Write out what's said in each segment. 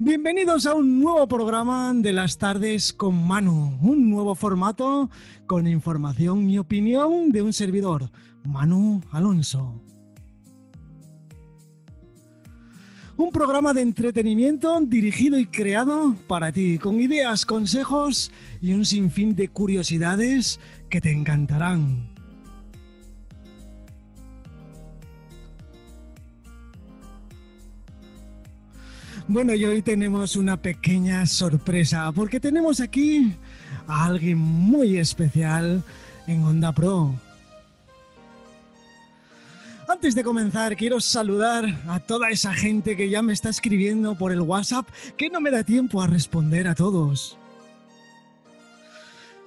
Bienvenidos a un nuevo programa de las tardes con Manu, un nuevo formato con información y opinión de un servidor, Manu Alonso. Un programa de entretenimiento dirigido y creado para ti, con ideas, consejos y un sinfín de curiosidades que te encantarán. Bueno, y hoy tenemos una pequeña sorpresa, porque tenemos aquí a alguien muy especial en Onda Pro. Antes de comenzar, quiero saludar a toda esa gente que ya me está escribiendo por el WhatsApp, que no me da tiempo a responder a todos.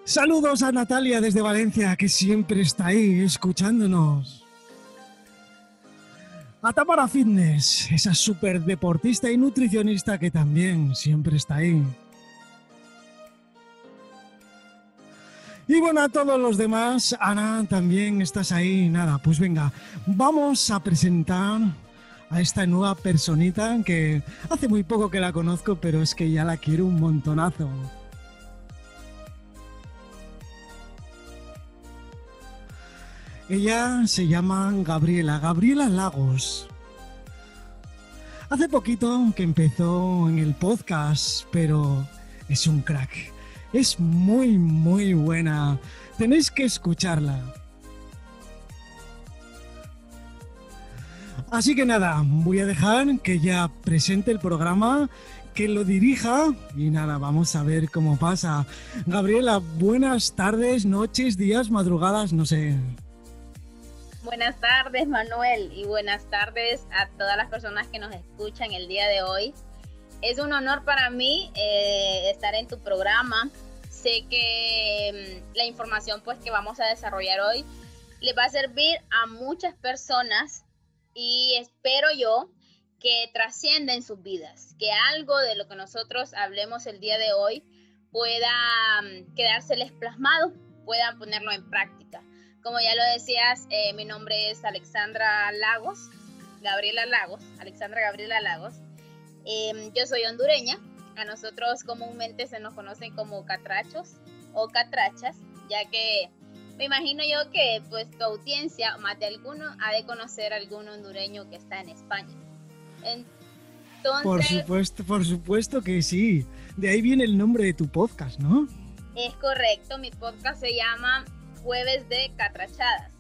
Saludos a Natalia desde Valencia, que siempre está ahí escuchándonos. A Tamara Fitness, esa super deportista y nutricionista que también siempre está ahí. Y bueno, a todos los demás, Ana, también estás ahí. Nada, pues venga, vamos a presentar a esta nueva personita que hace muy poco que la conozco, pero es que ya la quiero un montonazo. Ella se llama Gabriela, Gabriela Lagos. Hace poquito que empezó en el podcast, pero es un crack. Es muy, muy buena. Tenéis que escucharla. Así que nada, voy a dejar que ella presente el programa, que lo dirija y nada, vamos a ver cómo pasa. Gabriela, buenas tardes, noches, días, madrugadas, no sé. Buenas tardes, Manuel, y buenas tardes a todas las personas que nos escuchan el día de hoy. Es un honor para mí eh, estar en tu programa. Sé que mm, la información pues que vamos a desarrollar hoy le va a servir a muchas personas y espero yo que trascienda en sus vidas, que algo de lo que nosotros hablemos el día de hoy pueda mm, quedárseles plasmado, puedan ponerlo en práctica. Como ya lo decías, eh, mi nombre es Alexandra Lagos, Gabriela Lagos, Alexandra Gabriela Lagos. Em, yo soy hondureña, a nosotros comúnmente se nos conocen como catrachos o catrachas, ya que me imagino yo que pues tu audiencia, más de alguno, ha de conocer a algún hondureño que está en España. Entonces, por supuesto, por supuesto que sí. De ahí viene el nombre de tu podcast, ¿no? Es correcto, mi podcast se llama jueves de catrachadas.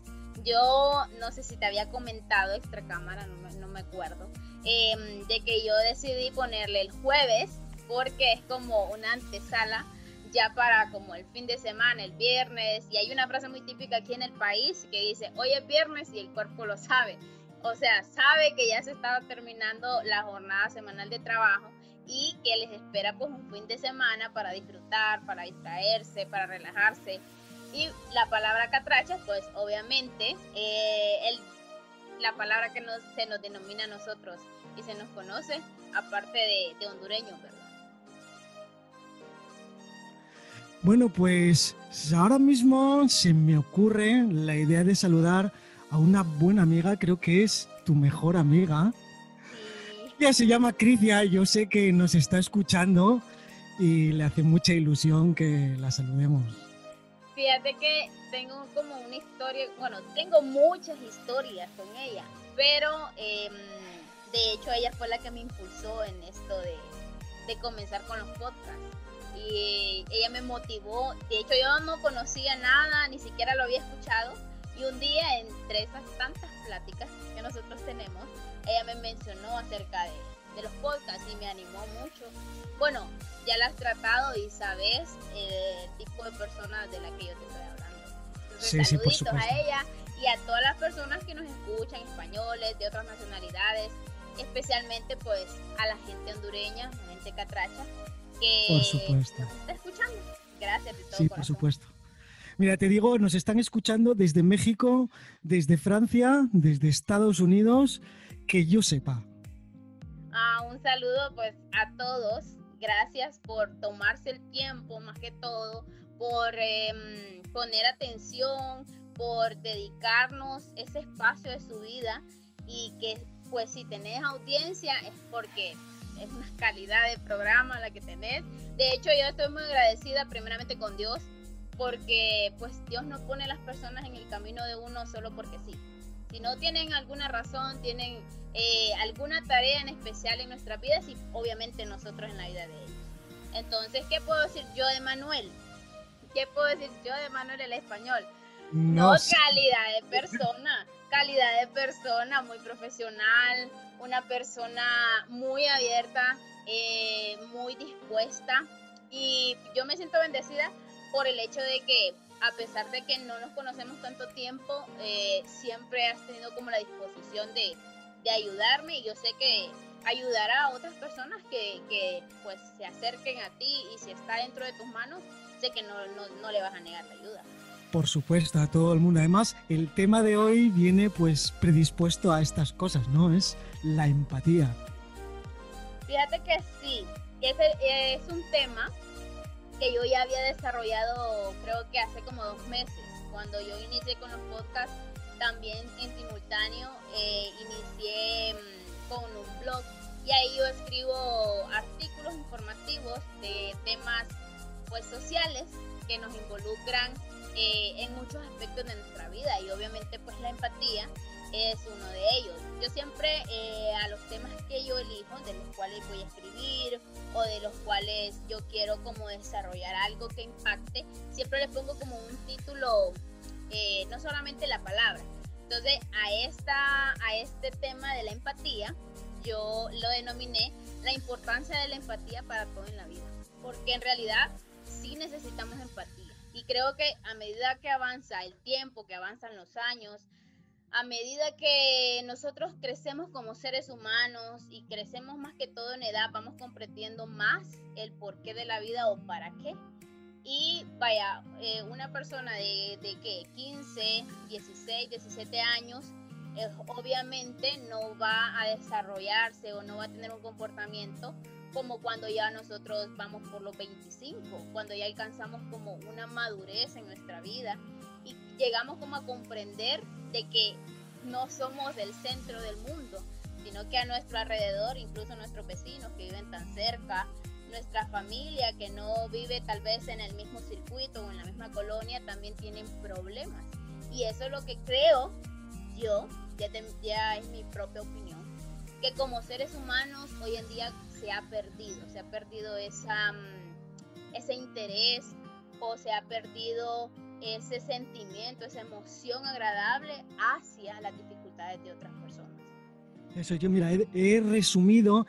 Yo no sé si te había comentado extra cámara, no me, acuerdo, em, de que yo decidí ponerle el jueves porque es como una antesala ya para como el fin de semana, el viernes, y hay una frase muy típica aquí en el país que dice, hoy es viernes y el cuerpo lo sabe. O sea, sabe que ya se estaba terminando la jornada semanal de trabajo y que les espera pues un fin de semana para disfrutar, para distraerse, para relajarse. Y la palabra catracha, pues obviamente, eh, la palabra que nos, se nos denomina a nosotros y se nos conoce, aparte de, de hondureño, ¿verdad? Bueno, pues ahora mismo se me ocurre la idea de saludar a una buena amiga, creo que es tu mejor amiga. Ella se llama Crisia, yo sé que nos está escuchando y le hace mucha ilusión que la saludemos. Fíjate que tengo como una historia, bueno, tengo muchas historias con ella, pero em, de hecho ella fue la que me impulsó en esto de, de comenzar con los podcasts. Y ella me motivó, de hecho yo no conocía nada, ni siquiera lo había escuchado. Y un día, entre esas tantas pláticas que nosotros tenemos, ella me mencionó acerca de, de los podcasts y me animó mucho. Bueno, ya la has tratado y sabes el tipo de personas de la que yo te estoy hablando. Entonces, sí, saluditos a ella y a todas las personas que nos escuchan, españoles, de otras nacionalidades, especialmente pues a la gente hondureña, la gente catracha, que por supuesto. nos está escuchando. Gracias de todo Sí, por supuesto. Mira, te digo, nos están escuchando desde México, desde Francia, desde Estados Unidos, que yo sepa. Ah, un saludo pues a todos gracias por tomarse el tiempo, más que todo, por em, poner atención, por dedicarnos ese espacio de su vida y que pues si tenés audiencia es porque es una calidad de programa la que tenés. De hecho, yo estoy muy agradecida primeramente con Dios porque pues Dios no pone las personas en el camino de uno solo porque sí. Si no tienen alguna razón, tienen eh, alguna tarea en especial en nuestra vida, y obviamente nosotros en la vida de ellos. Entonces, ¿qué puedo decir yo de Manuel? ¿Qué puedo decir yo de Manuel el español? No, calidad de persona, calidad de persona, muy profesional, una persona muy abierta, eh, muy dispuesta. Y yo me siento bendecida por el hecho de que a pesar de que no nos conocemos tanto tiempo, eh, siempre has tenido como la disposición de, de, ayudarme y yo sé que ayudará a otras personas que, que, pues se acerquen a ti y si está dentro de tus manos, sé que no, no, no le vas a negar la ayuda. Por supuesto, a todo el mundo. Además, el tema de hoy viene pues predispuesto a estas cosas, ¿no? Es la empatía. Fíjate que sí, ese es un tema que yo ya había desarrollado creo que hace como dos meses, cuando yo inicié con los podcasts, también en simultáneo eh, inicié mm, con un blog y ahí yo escribo artículos informativos de temas pues sociales que nos involucran eh, en muchos aspectos de nuestra vida y obviamente pues la empatía es uno de ellos. Yo siempre eh, a los temas que yo elijo, de los cuales voy a escribir o de los cuales yo quiero como desarrollar algo que impacte, siempre le pongo como un título, eh, no solamente la palabra. Entonces a, esta, a este tema de la empatía, yo lo denominé la importancia de la empatía para todo en la vida. Porque en realidad sí necesitamos empatía. Y creo que a medida que avanza el tiempo, que avanzan los años, a medida que nosotros crecemos como seres humanos y crecemos más que todo en edad, vamos comprendiendo más el porqué de la vida o para qué. Y vaya, eh, una persona de, de que 15, 16, 17 años, eh, obviamente no va a desarrollarse o no va a tener un comportamiento como cuando ya nosotros vamos por los 25, cuando ya alcanzamos como una madurez en nuestra vida y llegamos como a comprender de que no somos el centro del mundo, sino que a nuestro alrededor, incluso nuestros vecinos que viven tan cerca, nuestra familia que no vive tal vez en el mismo circuito o en la misma colonia, también tienen problemas. Y eso es lo que creo yo, ya, es mi propia opinión, que como seres humanos hoy en día se ha perdido, se ha perdido mm, ese interés o se ha perdido ese sentimiento, esa emoción agradable hacia las dificultades de otras personas. Eso yo, mira, he, resumido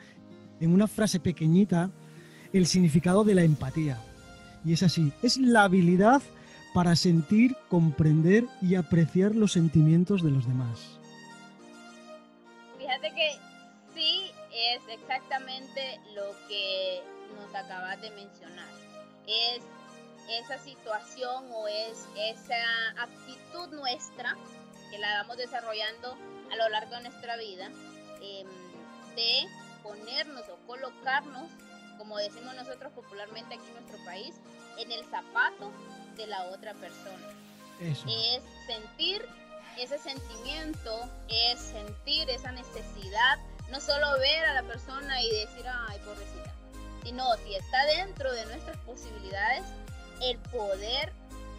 en una frase pequeñita el significado de la empatía. Y es así, es la habilidad para sentir, comprender y apreciar los sentimientos de los demás. Fíjate que sí es exactamente lo que nos acabas de mencionar. Es esa situación o es esa actitud nuestra que la vamos desarrollando a lo largo de nuestra vida em, de ponernos o colocarnos, como decimos nosotros popularmente aquí en nuestro país, en el zapato de la otra persona. Es sentir ese sentimiento, es sentir esa necesidad, no solo ver a la persona y decir, ay, pobrecita, sino si está dentro de nuestras posibilidades, el poder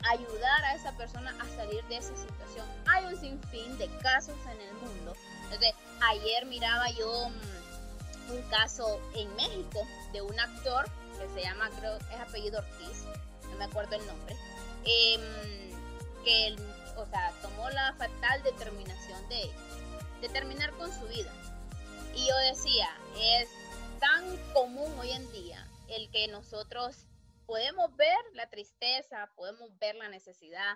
ayudar a esa persona a salir de esa situación. Hay un sinfín de casos en el mundo. Entonces, ayer miraba yo mm, un caso en México de un actor que se llama, creo, es apellido Ortiz, no me acuerdo el nombre, em, que, o sea, tomó la fatal determinación de, de terminar con su vida. Y yo decía, es tan común hoy en día el que nosotros podemos ver la tristeza, podemos ver la necesidad,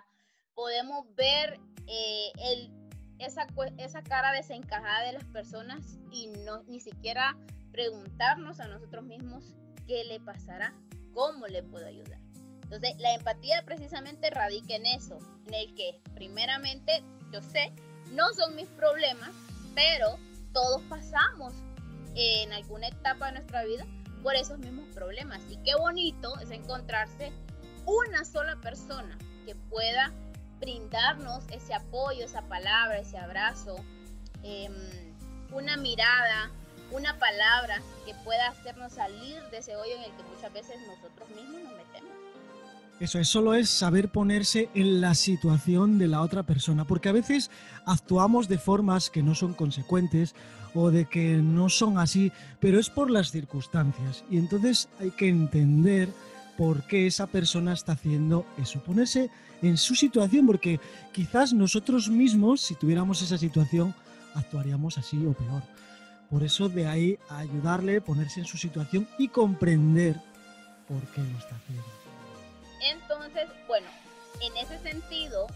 podemos ver eh, el, esa, esa cara desencajada de las personas y no, ni siquiera preguntarnos a nosotros mismos qué le pasará, cómo le puedo ayudar. Entonces, la empatía precisamente radica en eso, en el que primeramente, yo sé, no son mis problemas, pero todos pasamos en alguna etapa de nuestra vida por esos mismos problemas. Y qué bonito es encontrarse una sola persona que pueda brindarnos ese apoyo, esa palabra, ese abrazo, em, una mirada una palabra que pueda hacernos salir de ese hoyo en el que muchas veces nosotros mismos nos metemos. Eso es, solo es saber ponerse en la situación de la otra persona, porque a veces actuamos de formas que no son consecuentes o de que no son así, pero es por las circunstancias. Y entonces hay que entender por qué esa persona está haciendo eso, ponerse en su situación, porque quizás nosotros mismos, si tuviéramos esa situación, actuaríamos así o peor. Por eso de ahí ayudarle, ponerse en su situación y comprender por qué lo está haciendo. Entonces, bueno, en ese sentido,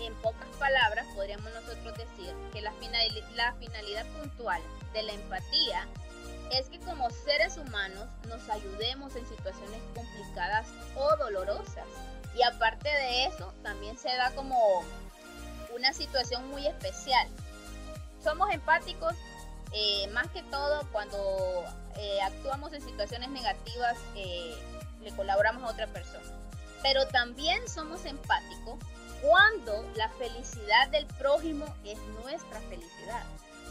en pocas palabras, podríamos nosotros decir que la, finalidad puntual de la empatía es que como seres humanos nos ayudemos en situaciones complicadas o dolorosas. Y aparte de eso, también se da como una situación muy especial. Somos empáticos eh, más que todo cuando eh, actuamos en situaciones negativas. Eh, le colaboramos a otra persona. Pero también somos empáticos cuando la felicidad del prójimo es nuestra felicidad.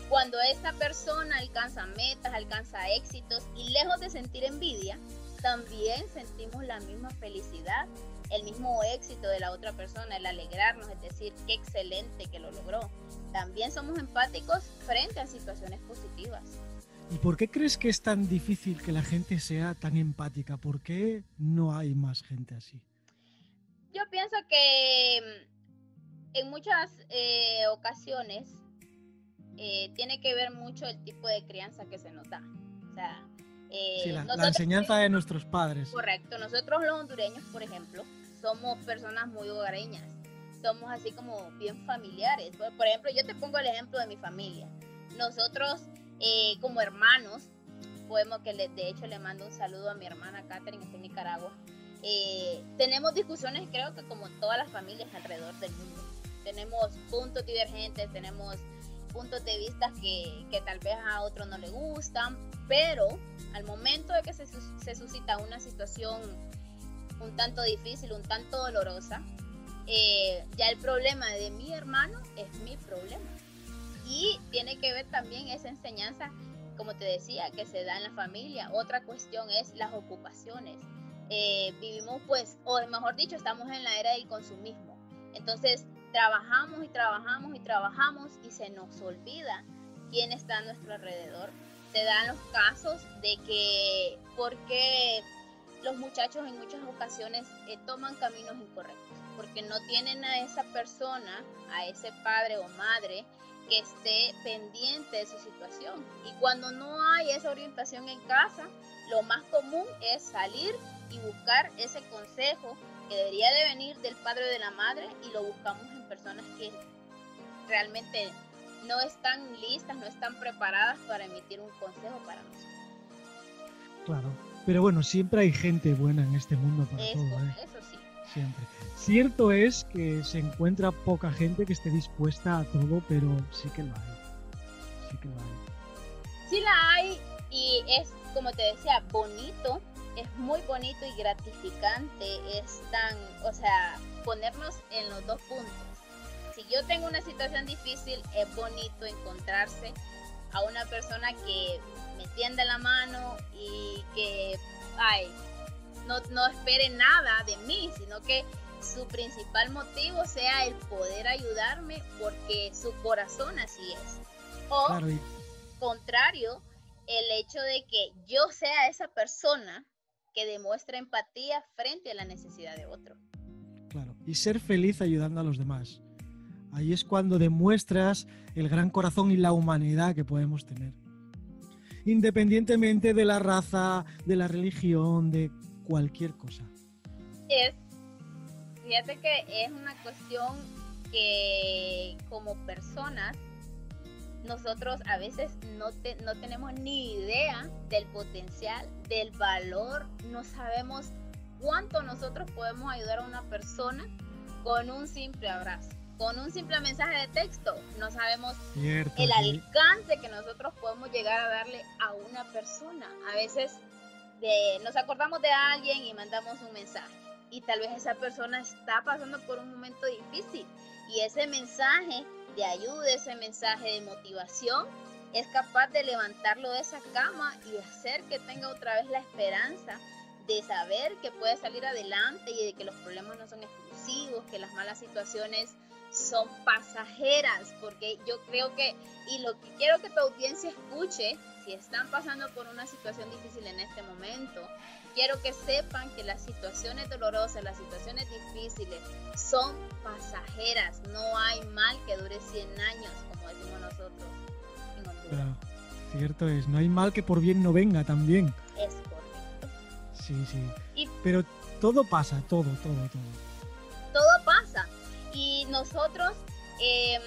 Cuando esta persona alcanza metas, alcanza éxitos y lejos de sentir envidia, también sentimos la misma felicidad, el mismo éxito de la otra persona, el alegrarnos, es decir, qué excelente que lo logró. También somos empáticos frente a situaciones positivas. ¿Y por qué crees que es tan difícil que la gente sea tan empática? ¿Por qué no hay más gente así? Yo pienso que mm, en muchas eh, ocasiones eh, tiene que ver mucho el tipo de crianza que se nos da. O sea, eh, la, enseñanza de nuestros padres. Correcto. Nosotros los hondureños, por ejemplo, somos personas muy hogareñas. Somos así como bien familiares. Por, ejemplo, yo te pongo el ejemplo de mi familia. Nosotros eh, como hermanos, podemos que le, de hecho le mando un saludo a mi hermana Catherine, que está en Nicaragua. Eh, tenemos discusiones, creo que como todas las familias alrededor del mundo. Tenemos puntos divergentes, tenemos puntos de vista que, que tal vez a otro no le gustan, pero al momento de que se, se suscita una situación un tanto difícil, un tanto dolorosa, eh, ya el problema de mi hermano es mi problema y tiene que ver también esa enseñanza, como te decía, que se da en la familia. Otra cuestión es las ocupaciones. Eh, vivimos pues, o mejor dicho, estamos en la era del consumismo. Entonces, trabajamos y trabajamos y trabajamos y se nos olvida quién está a nuestro alrededor. Se dan los casos de que porque los muchachos en muchas ocasiones eh, toman caminos incorrectos, porque no tienen a esa persona, a ese padre o madre que esté pendiente de su situación. Y cuando no hay esa orientación en casa, lo más común es salir y buscar ese consejo que debería de venir del padre o de la madre y lo buscamos en personas que realmente no están listas, no están preparadas para emitir un consejo para nosotros. Claro, pero bueno, siempre hay gente buena en este mundo para todo. ¿eh? Eso sí. Siempre. Cierto es que se encuentra poca gente que esté dispuesta a todo, pero sí que lo hay. Sí que lo hay. Sí la hay y es, como te decía, bonito, es muy bonito y gratificante, es tan, o sea, ponernos en los dos puntos. Si yo tengo una situación difícil, es bonito encontrarse a una persona que me tienda la mano y que, ay, no, no espere nada de mí, sino que su principal motivo sea el poder ayudarme porque su corazón así es. O contrario, el hecho de que yo sea esa persona que demuestra empatía frente a la necesidad de otro. Claro, y ser feliz ayudando a los demás. Ahí es cuando demuestras el gran corazón y la humanidad que podemos tener. Independientemente de la raza, de la religión, de cualquier cosa. Es fíjate que es una cuestión que como personas nosotros a veces no, no tenemos ni idea del potencial, del valor, no sabemos cuánto nosotros podemos ayudar a una persona con un simple abrazo, con un simple mensaje de texto. No sabemos el alcance que nosotros podemos llegar a darle a una persona. A veces nos acordamos de alguien y mandamos un mensaje y tal vez esa persona está pasando por un momento difícil y ese mensaje de ayuda, ese mensaje de motivación es capaz de levantarlo de esa cama y hacer que tenga otra vez la esperanza de saber que puede salir adelante y de que los problemas no son exclusivos, que las malas situaciones son pasajeras, porque yo creo que, y lo que quiero que tu audiencia escuche, si están pasando por una situación difícil en este momento, quiero que sepan que las situaciones dolorosas, las situaciones difíciles son pasajeras, no hay mal que dure 100 años, como decimos nosotros cierto es, no hay mal que por bien no venga también. Es correcto. Sí, sí. Pero todo pasa, todo, todo, todo. Todo pasa. Y nosotros, em,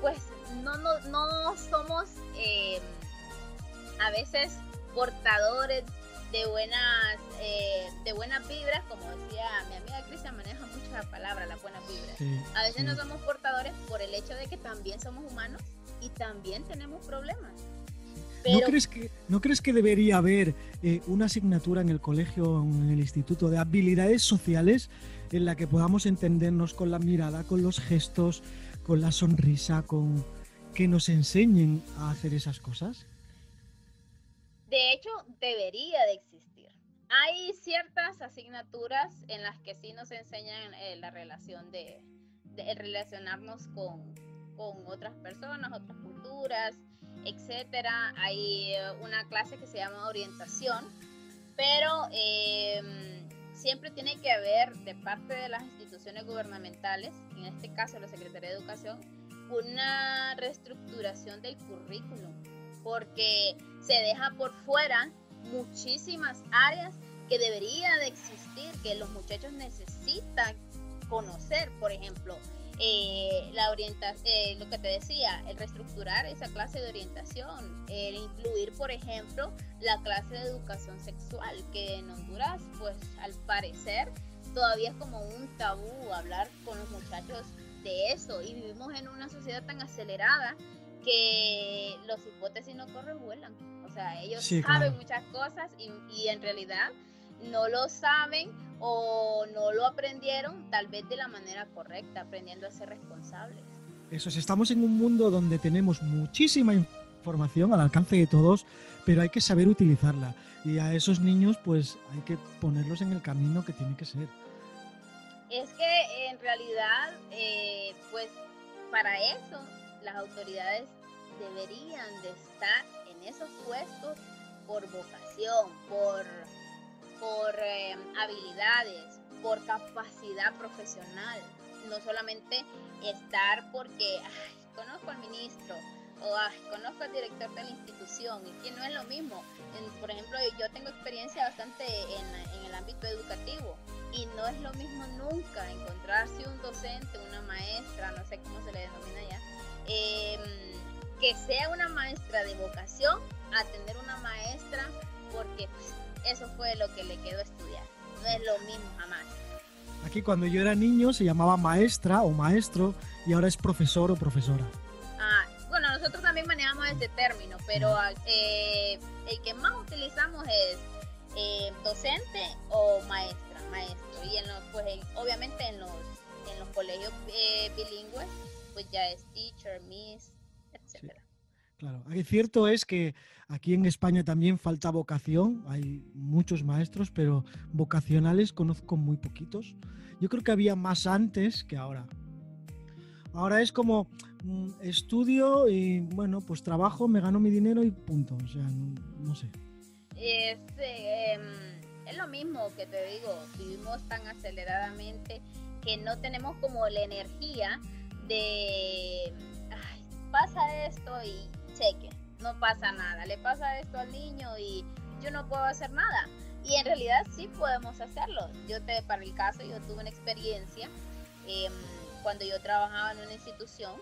pues, no, no, no somos em, a veces portadores de buenas eh, de buenas vibras, como decía mi amiga Cristian, maneja mucho la palabra, la buena vibra. a veces no somos portadores por el hecho de que también somos humanos y también tenemos problemas. ¿No, crees que, ¿No crees que debería haber eh, una asignatura en el colegio, en el instituto, de habilidades sociales en la que podamos entendernos con la mirada, con los gestos, con la sonrisa, con que nos enseñen a hacer esas cosas? De hecho, debería de existir. Hay ciertas asignaturas en las que sí nos enseñan eh, la relación de, de relacionarnos con, con otras personas, otras culturas, etcétera. Hay eh, una clase que se llama orientación, pero em, siempre tiene que haber de parte de las instituciones gubernamentales, en este caso la Secretaría de Educación, una reestructuración del currículum, porque se deja por fuera muchísimas áreas que debería de existir, que los muchachos necesitan conocer, por ejemplo, eh, la orientación, eh, lo que te decía, el reestructurar esa clase de orientación, el incluir, por ejemplo, la clase de educación sexual, que en Honduras, pues al parecer, todavía es como un tabú hablar con los muchachos de eso y vivimos en una sociedad tan acelerada que los hipótesis no corren, vuelan. O sea, ellos saben muchas cosas y, y en realidad no lo saben o no lo aprendieron tal vez de la manera correcta, aprendiendo a ser responsables. Eso es, estamos en un mundo donde tenemos muchísima información al alcance de todos, pero hay que saber utilizarla. Y a esos niños pues hay que ponerlos en el camino que tiene que ser. Es que en realidad, eh, pues para eso las autoridades deberían de estar en esos puestos por vocación, por por em, habilidades, por capacidad profesional, no solamente estar porque conozco al ministro o conozco al director de la institución, y que no es lo mismo. por ejemplo, yo tengo experiencia bastante en, el ámbito educativo y no es lo mismo nunca encontrarse un docente, una maestra, no sé cómo se le denomina ya, em, que sea una maestra de vocación a tener una maestra porque pues, eso fue lo que le quedó estudiar. No es lo mismo jamás. Aquí cuando yo era niño se llamaba maestra o maestro y ahora es profesor o profesora. Ah, bueno, nosotros también manejamos ese término, pero eh, el que más utilizamos es eh, docente o maestra, maestro. Y en los, pues obviamente en los, en los colegios eh, bilingües, pues ya es teacher, miss, etcétera. Claro, cierto es que aquí en España también falta vocación, hay muchos maestros, pero vocacionales conozco muy poquitos. Yo creo que había más antes que ahora. Ahora es como mm, estudio y bueno, pues trabajo, me gano mi dinero y punto. O sea, no, sé. Es, em, es lo mismo que te digo, vivimos tan aceleradamente que no tenemos como la energía de, pasa esto y cheque, no pasa nada, le pasa esto al niño y yo no puedo hacer nada. Y en realidad sí podemos hacerlo. Yo te, para el caso, yo tuve una experiencia em, cuando yo trabajaba en una institución.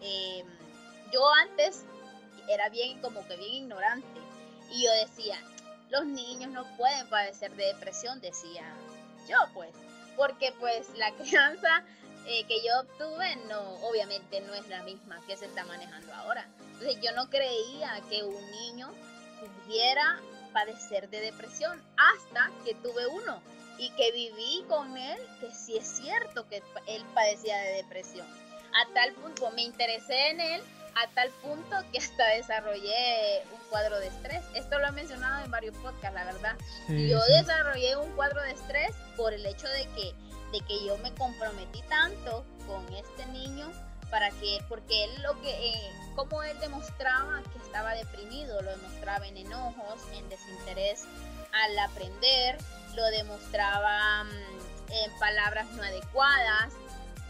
Em, yo antes era bien, como que bien ignorante. Y yo decía, los niños no pueden padecer de depresión, decía yo pues. Porque pues la crianza eh, que yo obtuve no, obviamente no es la misma que se está manejando ahora. Entonces yo no creía que un niño pudiera padecer de depresión hasta que tuve uno y que viví con él que sí es cierto que él padecía de depresión. A tal punto me interesé en él a tal punto que hasta desarrollé un cuadro de estrés. Esto lo he mencionado en varios podcasts, la verdad. yo desarrollé un cuadro de estrés por el hecho de que, de que yo me comprometí tanto con este niño para que, porque él lo que, eh, como él demostraba que estaba deprimido, lo demostraba en enojos, en desinterés al aprender, lo demostraba mm, en palabras no adecuadas,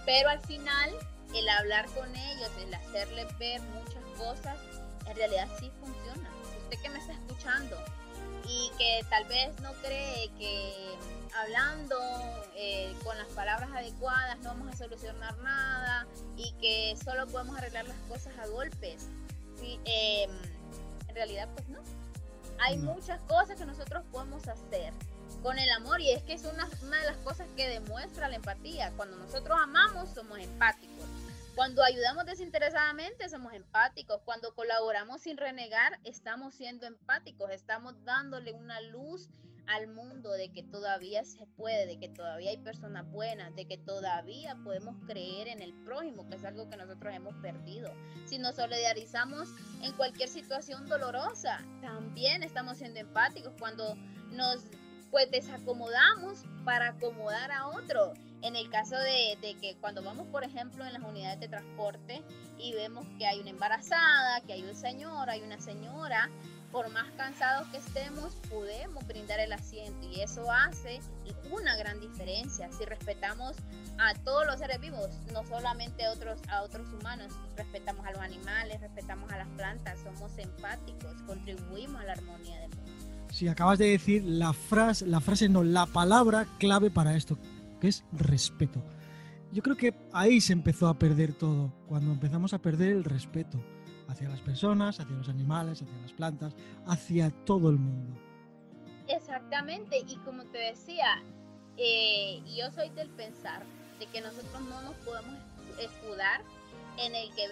pero al final el hablar con ellos, el hacerles ver muchas cosas, en realidad sí funciona. Usted que me está escuchando y que tal vez no cree que hablando eh, con las palabras adecuadas no vamos a solucionar nada y que solo podemos arreglar las cosas a golpes. Em, en realidad pues no. Hay muchas cosas que nosotros podemos hacer con el amor y es que es una, una de las cosas que demuestra la empatía. Cuando nosotros amamos somos empáticos. Cuando ayudamos desinteresadamente somos empáticos. Cuando colaboramos sin renegar estamos siendo empáticos. Estamos dándole una luz al mundo de que todavía se puede, de que todavía hay personas buenas, de que todavía podemos creer en el prójimo, que es algo que nosotros hemos perdido. Si nos solidarizamos en cualquier situación dolorosa, también estamos siendo empáticos cuando nos pues desacomodamos para acomodar a otro. En el caso de, de, que cuando vamos, por ejemplo, en las unidades de transporte y vemos que hay una embarazada, que hay un señor, hay una señora, por más cansados que estemos, podemos brindar el asiento y eso hace una gran diferencia. Si respetamos a todos los seres vivos, no solamente a otros, a otros humanos, respetamos a los animales, respetamos a las plantas, somos empáticos, contribuimos a la armonía del mundo. Si acabas de decir la frase, la frase no, la palabra clave para esto, que es respeto. Yo creo que ahí se empezó a perder todo, cuando empezamos a perder el respeto hacia las personas, hacia los animales, hacia las plantas, hacia todo el mundo. Exactamente, y como te decía, eh, yo soy del pensar de que nosotros no nos podemos escudar en el que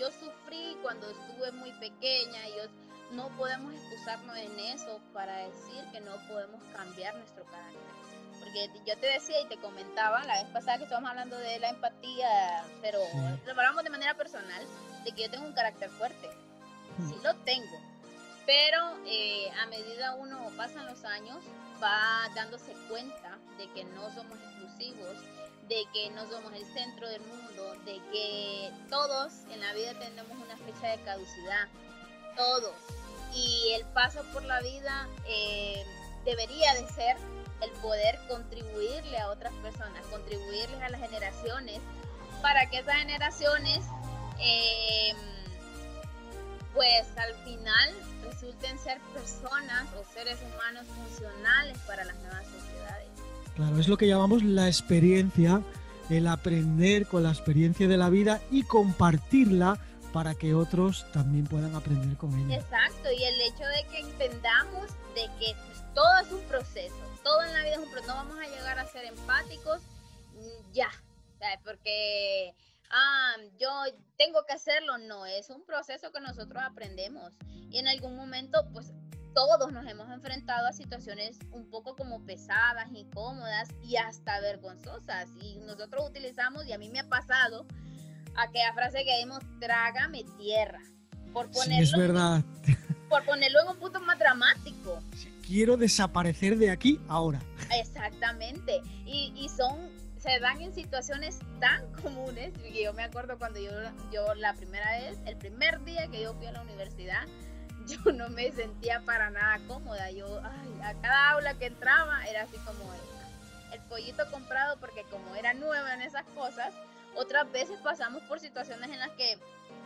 yo sufrí cuando estuve muy pequeña, yo no podemos excusarnos en eso para decir que no podemos cambiar nuestro carácter. Porque yo te decía y te comentaba la vez pasada que estábamos hablando de la empatía, pero lo hablamos de manera personal, de que yo tengo un carácter fuerte. Sí lo tengo. Pero eh, a medida uno pasan los años, va dándose cuenta de que no somos exclusivos, de que no somos el centro del mundo, de que todos en la vida tenemos una fecha de caducidad, todos. Y el paso por la vida eh, debería de ser el poder contribuirle a otras personas, contribuirles a las generaciones, para que esas generaciones eh, pues al final resulten ser personas o seres humanos funcionales para las nuevas sociedades. Claro, es lo que llamamos la experiencia, el aprender con la experiencia de la vida y compartirla para que otros también puedan aprender con ella. Exacto, y el hecho de que entendamos de que pues, todo es un proceso, todo en la vida es un proceso, no vamos a llegar a ser empáticos ya, porque ah, yo tengo que hacerlo, no, es un proceso que nosotros aprendemos y en algún momento pues todos nos hemos enfrentado a situaciones un poco como pesadas, incómodas y hasta vergonzosas y nosotros utilizamos y a mí me ha pasado aquella frase que dimos, trágame tierra. Por ponerlo, es verdad. Por ponerlo en un punto más dramático. quiero desaparecer de aquí ahora. Exactamente. Y, y son se dan en situaciones tan comunes. Y yo me acuerdo cuando yo, yo la primera vez, el primer día que yo fui a la universidad, yo no me sentía para nada cómoda. Yo, a cada aula que entraba era así como el, el, pollito comprado porque como era nueva en esas cosas, otras veces pasamos por situaciones en las que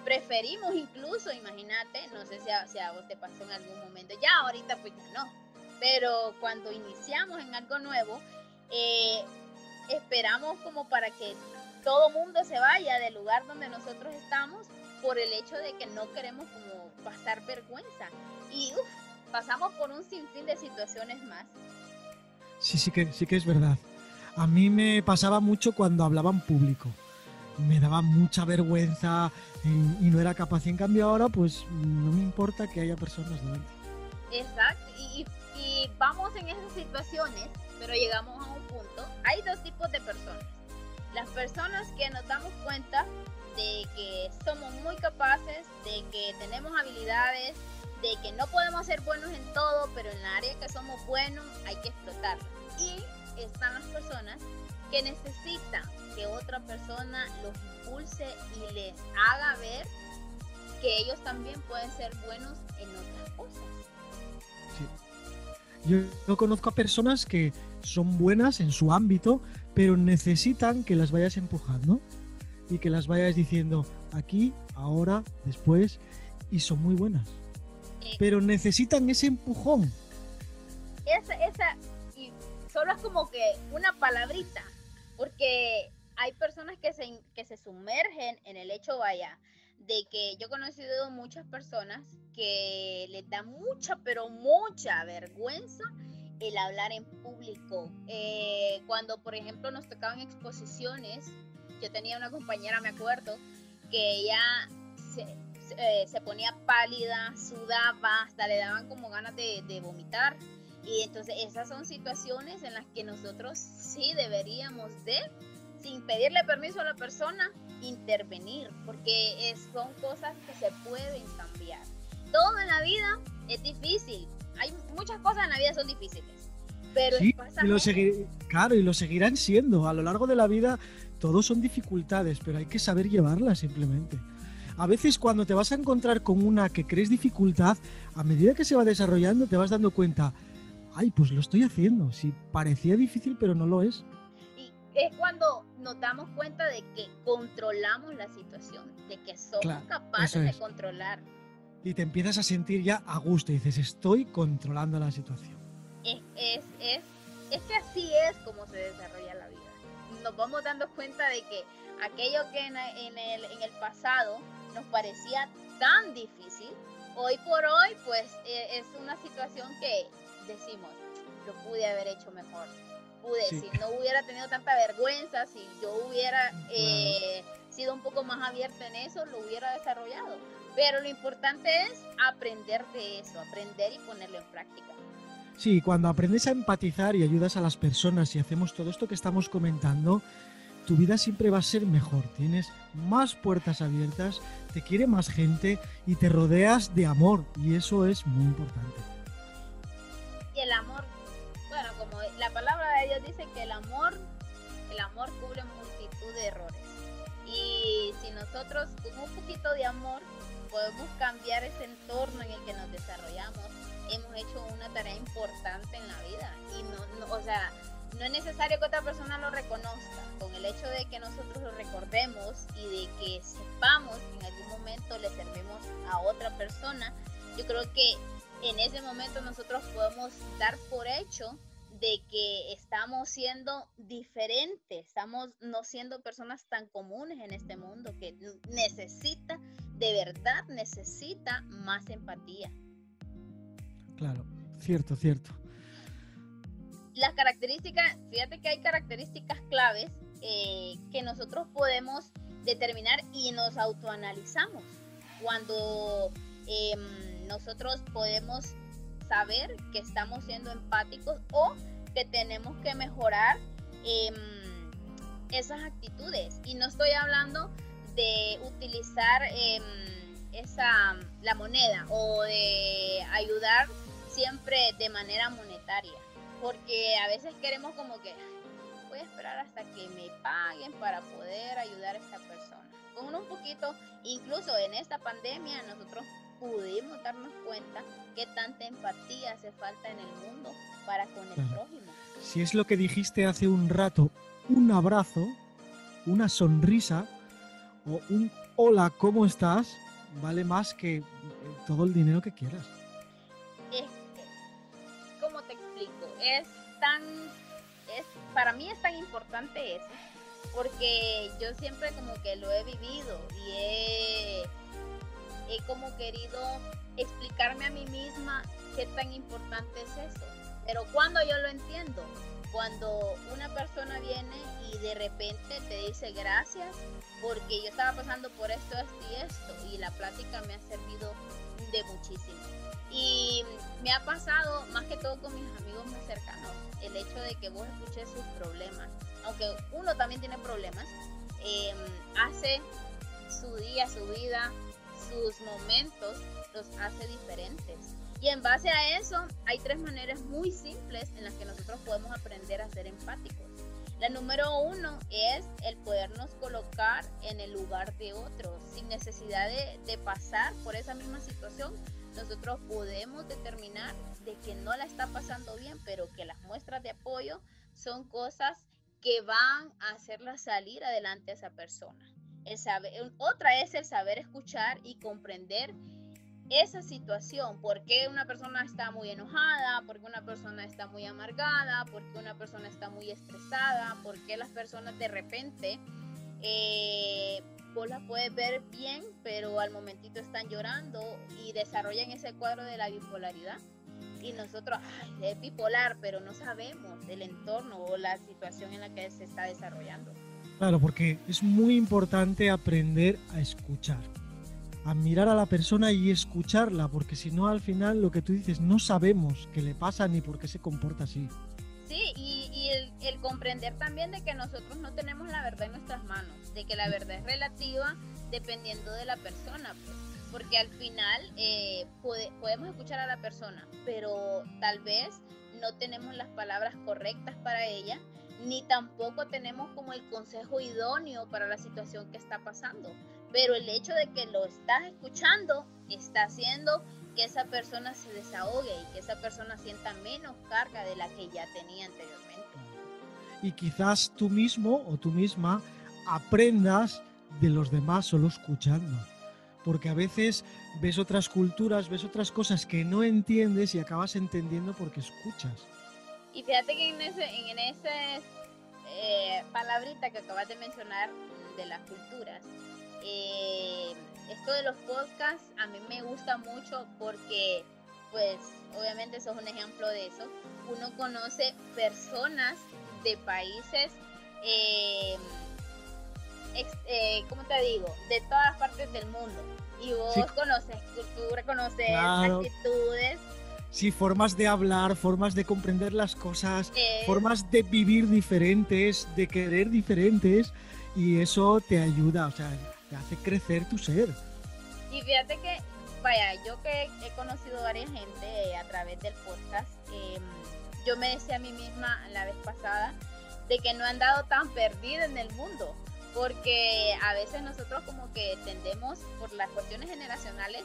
preferimos incluso, imagínate, no sé si a, si a vos te pasó en algún momento, ya ahorita pues ya no, pero cuando iniciamos en algo nuevo, eh, esperamos como para que todo mundo se vaya del lugar donde nosotros estamos por el hecho de que no queremos como pasar vergüenza. Y pasamos por un sinfín de situaciones más. Sí, sí que, sí que es verdad. A mí me pasaba mucho cuando hablaba en público. Me daba mucha vergüenza y, no era capaz. Y en cambio ahora, pues no me importa que haya personas delante. Exacto. Y, y vamos en esas situaciones pero llegamos a un punto. Hay dos tipos de personas. Las personas que nos damos cuenta de que somos muy capaces, de que tenemos habilidades, de que no podemos ser buenos en todo, pero en la área que somos buenos hay que explotarlo. Y están las personas que necesitan que otra persona los impulse y les haga ver que ellos también pueden ser buenos en otras cosas. Yo, yo conozco a personas que son buenas en su ámbito, pero necesitan que las vayas empujando y que las vayas diciendo aquí, ahora, después, y son muy buenas. Eh, Pero necesitan ese empujón. esa, esa, y solo es como que una palabrita, porque hay personas que se, que se sumergen en el hecho, vaya, de que yo he conocido muchas personas que les da mucha, pero mucha vergüenza el hablar en público. Eh, cuando, por ejemplo, nos tocaban exposiciones, yo tenía una compañera, me acuerdo, que ella se, se, eh, se ponía pálida, sudaba, hasta le daban como ganas de, de vomitar. Y entonces esas son situaciones en las que nosotros sí deberíamos de, sin pedirle permiso a la persona, intervenir, porque es- son cosas que se pueden cambiar. Todo en la vida es difícil. Hay muchas cosas en la vida son difíciles. Pero Sí, es y lo pasajero. segui- claro, y lo seguirán siendo. A lo largo de la vida, todos son dificultades, pero hay que saber llevarlas simplemente. A veces cuando te vas a encontrar con una que crees dificultad, a medida que se va desarrollando, te vas dando cuenta, ay, pues lo estoy haciendo. Si parecía difícil, pero no lo es. Y es cuando nos damos cuenta de que controlamos la situación, de que somos Claro, capaces eso de es. controlar. Y te empiezas a sentir ya a gusto y dices, estoy controlando la situación. Es, es, es, es que así es como se desarrolla la vida. Nos vamos dando cuenta de que aquello que en, en el, en el pasado nos parecía tan difícil, hoy por hoy pues e- es una situación que decimos, lo pude haber hecho mejor. Pude, Sí. si no hubiera tenido tanta vergüenza, si yo hubiera eh, sido un poco más abierta en eso, lo hubiera desarrollado. Pero lo importante es aprender de eso, aprender y ponerlo en práctica. Sí, cuando aprendes a empatizar y ayudas a las personas y hacemos todo esto que estamos comentando, tu vida siempre va a ser mejor. Tienes más puertas abiertas, te quiere más gente y te rodeas de amor. Y eso es muy importante. Y el amor, bueno, como la palabra de Dios dice que el amor, el amor cubre multitud de errores. Y si nosotros con un poquito de amor podemos cambiar ese entorno en el que nos desarrollamos, hemos hecho una tarea importante en la vida. Y no, no o sea, no es necesario que otra persona lo reconozca. Con el hecho de que nosotros lo recordemos y de que sepamos que en algún momento le servimos a otra persona, yo creo que en ese momento nosotros podemos dar por hecho de que estamos siendo diferentes, estamos no siendo personas tan comunes en este mundo que necesita, de verdad necesita más empatía. Claro, cierto, cierto. Las características, fíjate que hay características claves eh, que nosotros podemos determinar y nos autoanalizamos cuando em, nosotros podemos saber que estamos siendo empáticos o que tenemos que mejorar em, esas actitudes. Y no estoy hablando de utilizar em, esa la moneda o de ayudar siempre de manera monetaria. Porque a veces queremos como que voy a esperar hasta que me paguen para poder ayudar a esta persona. Con un poquito, incluso en esta pandemia, nosotros pudimos darnos cuenta que tanta empatía hace falta en el mundo para con el prójimo. Si es lo que dijiste hace un rato, un abrazo, una sonrisa o un hola, ¿cómo estás? Vale más que eh, todo el dinero que quieras. es ¿cómo te explico? Es tan, es, para mí es tan importante eso, porque yo siempre como que lo he vivido y he, he como querido explicarme a mí misma qué tan importante es eso. Pero cuando yo lo entiendo, cuando una persona viene y de repente te dice gracias porque yo estaba pasando por esto, esto y esto y la plática me ha servido de muchísimo. Y me ha pasado más que todo con mis amigos más cercanos, el hecho de que vos escuches sus problemas, aunque uno también tiene problemas, em, hace su día, su vida, sus momentos, los hace diferentes. Y en base a eso, hay tres maneras muy simples en las que nosotros podemos aprender a ser empáticos. La número uno es el podernos colocar en el lugar de otros sin necesidad de, de, pasar por esa misma situación. Nosotros podemos determinar de que no la está pasando bien, pero que las muestras de apoyo son cosas que van a hacerla salir adelante a esa persona. El saber, otra es el saber escuchar y comprender esa situación, por qué una persona está muy enojada, por qué una persona está muy amargada, por qué una persona está muy estresada, por qué las personas de repente eh, vos las puedes ver bien, pero al momentito están llorando y desarrollan ese cuadro de la bipolaridad. Y nosotros, ay, es bipolar, pero no sabemos del entorno o la situación en la que se está desarrollando. Claro, porque es muy importante aprender a escuchar a mirar a la persona y escucharla, porque si no al final lo que tú dices no sabemos qué le pasa ni por qué se comporta así. Sí, y, el, comprender también de que nosotros no tenemos la verdad en nuestras manos, de que la verdad es relativa dependiendo de la persona, pues, porque al final eh, podemos escuchar a la persona, pero tal vez no tenemos las palabras correctas para ella, ni tampoco tenemos como el consejo idóneo para la situación que está pasando pero el hecho de que lo estás escuchando está haciendo que esa persona se desahogue y que esa persona sienta menos carga de la que ya tenía anteriormente. Y quizás tú mismo o tú misma aprendas de los demás solo escuchando. Porque a veces ves otras culturas, ves otras cosas que no entiendes y acabas entendiendo porque escuchas. Y fíjate que en ese, en ese eh, palabrita que acabas de mencionar de las culturas, eh, esto de los podcasts a mí me gusta mucho porque, pues, obviamente eso es un ejemplo de eso. Uno conoce personas de países, eh, eh ¿cómo te digo? De todas partes del mundo. Y vos conoces cultura, conoces actitudes. Sí, formas de hablar, formas de comprender las cosas, formas de vivir diferentes, de querer diferentes, y eso te ayuda, o sea, hace crecer tu ser. Y fíjate que, vaya, yo que he conocido varias gente a través del podcast, em, yo me decía a mí misma la vez pasada de que no han dado tan perdido en el mundo, porque a veces nosotros como que tendemos, por las cuestiones generacionales,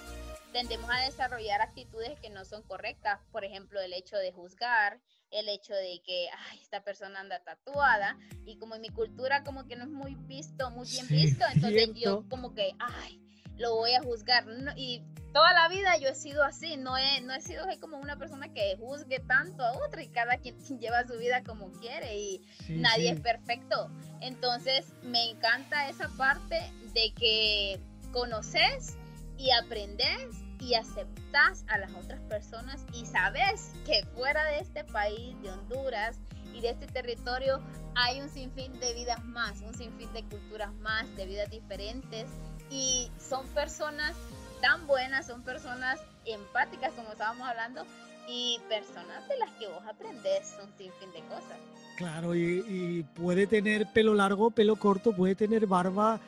tendemos a desarrollar actitudes que no son correctas, por ejemplo, el hecho de juzgar, el hecho de que ay, esta persona anda tatuada y como en mi cultura como que no es muy visto, muy bien visto, entonces yo como que, ay, lo voy a juzgar. y toda la vida yo he sido así, no he, no he sido como una persona que juzgue tanto a otra y cada quien lleva su vida como quiere y nadie es perfecto. Entonces me encanta esa parte de que conoces y aprendes y aceptas a las otras personas y sabes que fuera de este país, de Honduras y de este territorio, hay un sinfín de vidas más, un sinfín de culturas más, de vidas diferentes y son personas tan buenas, son personas empáticas como estábamos hablando y personas de las que vos aprendes un sinfín de cosas. Claro, y, puede tener pelo largo, pelo corto, puede tener barba,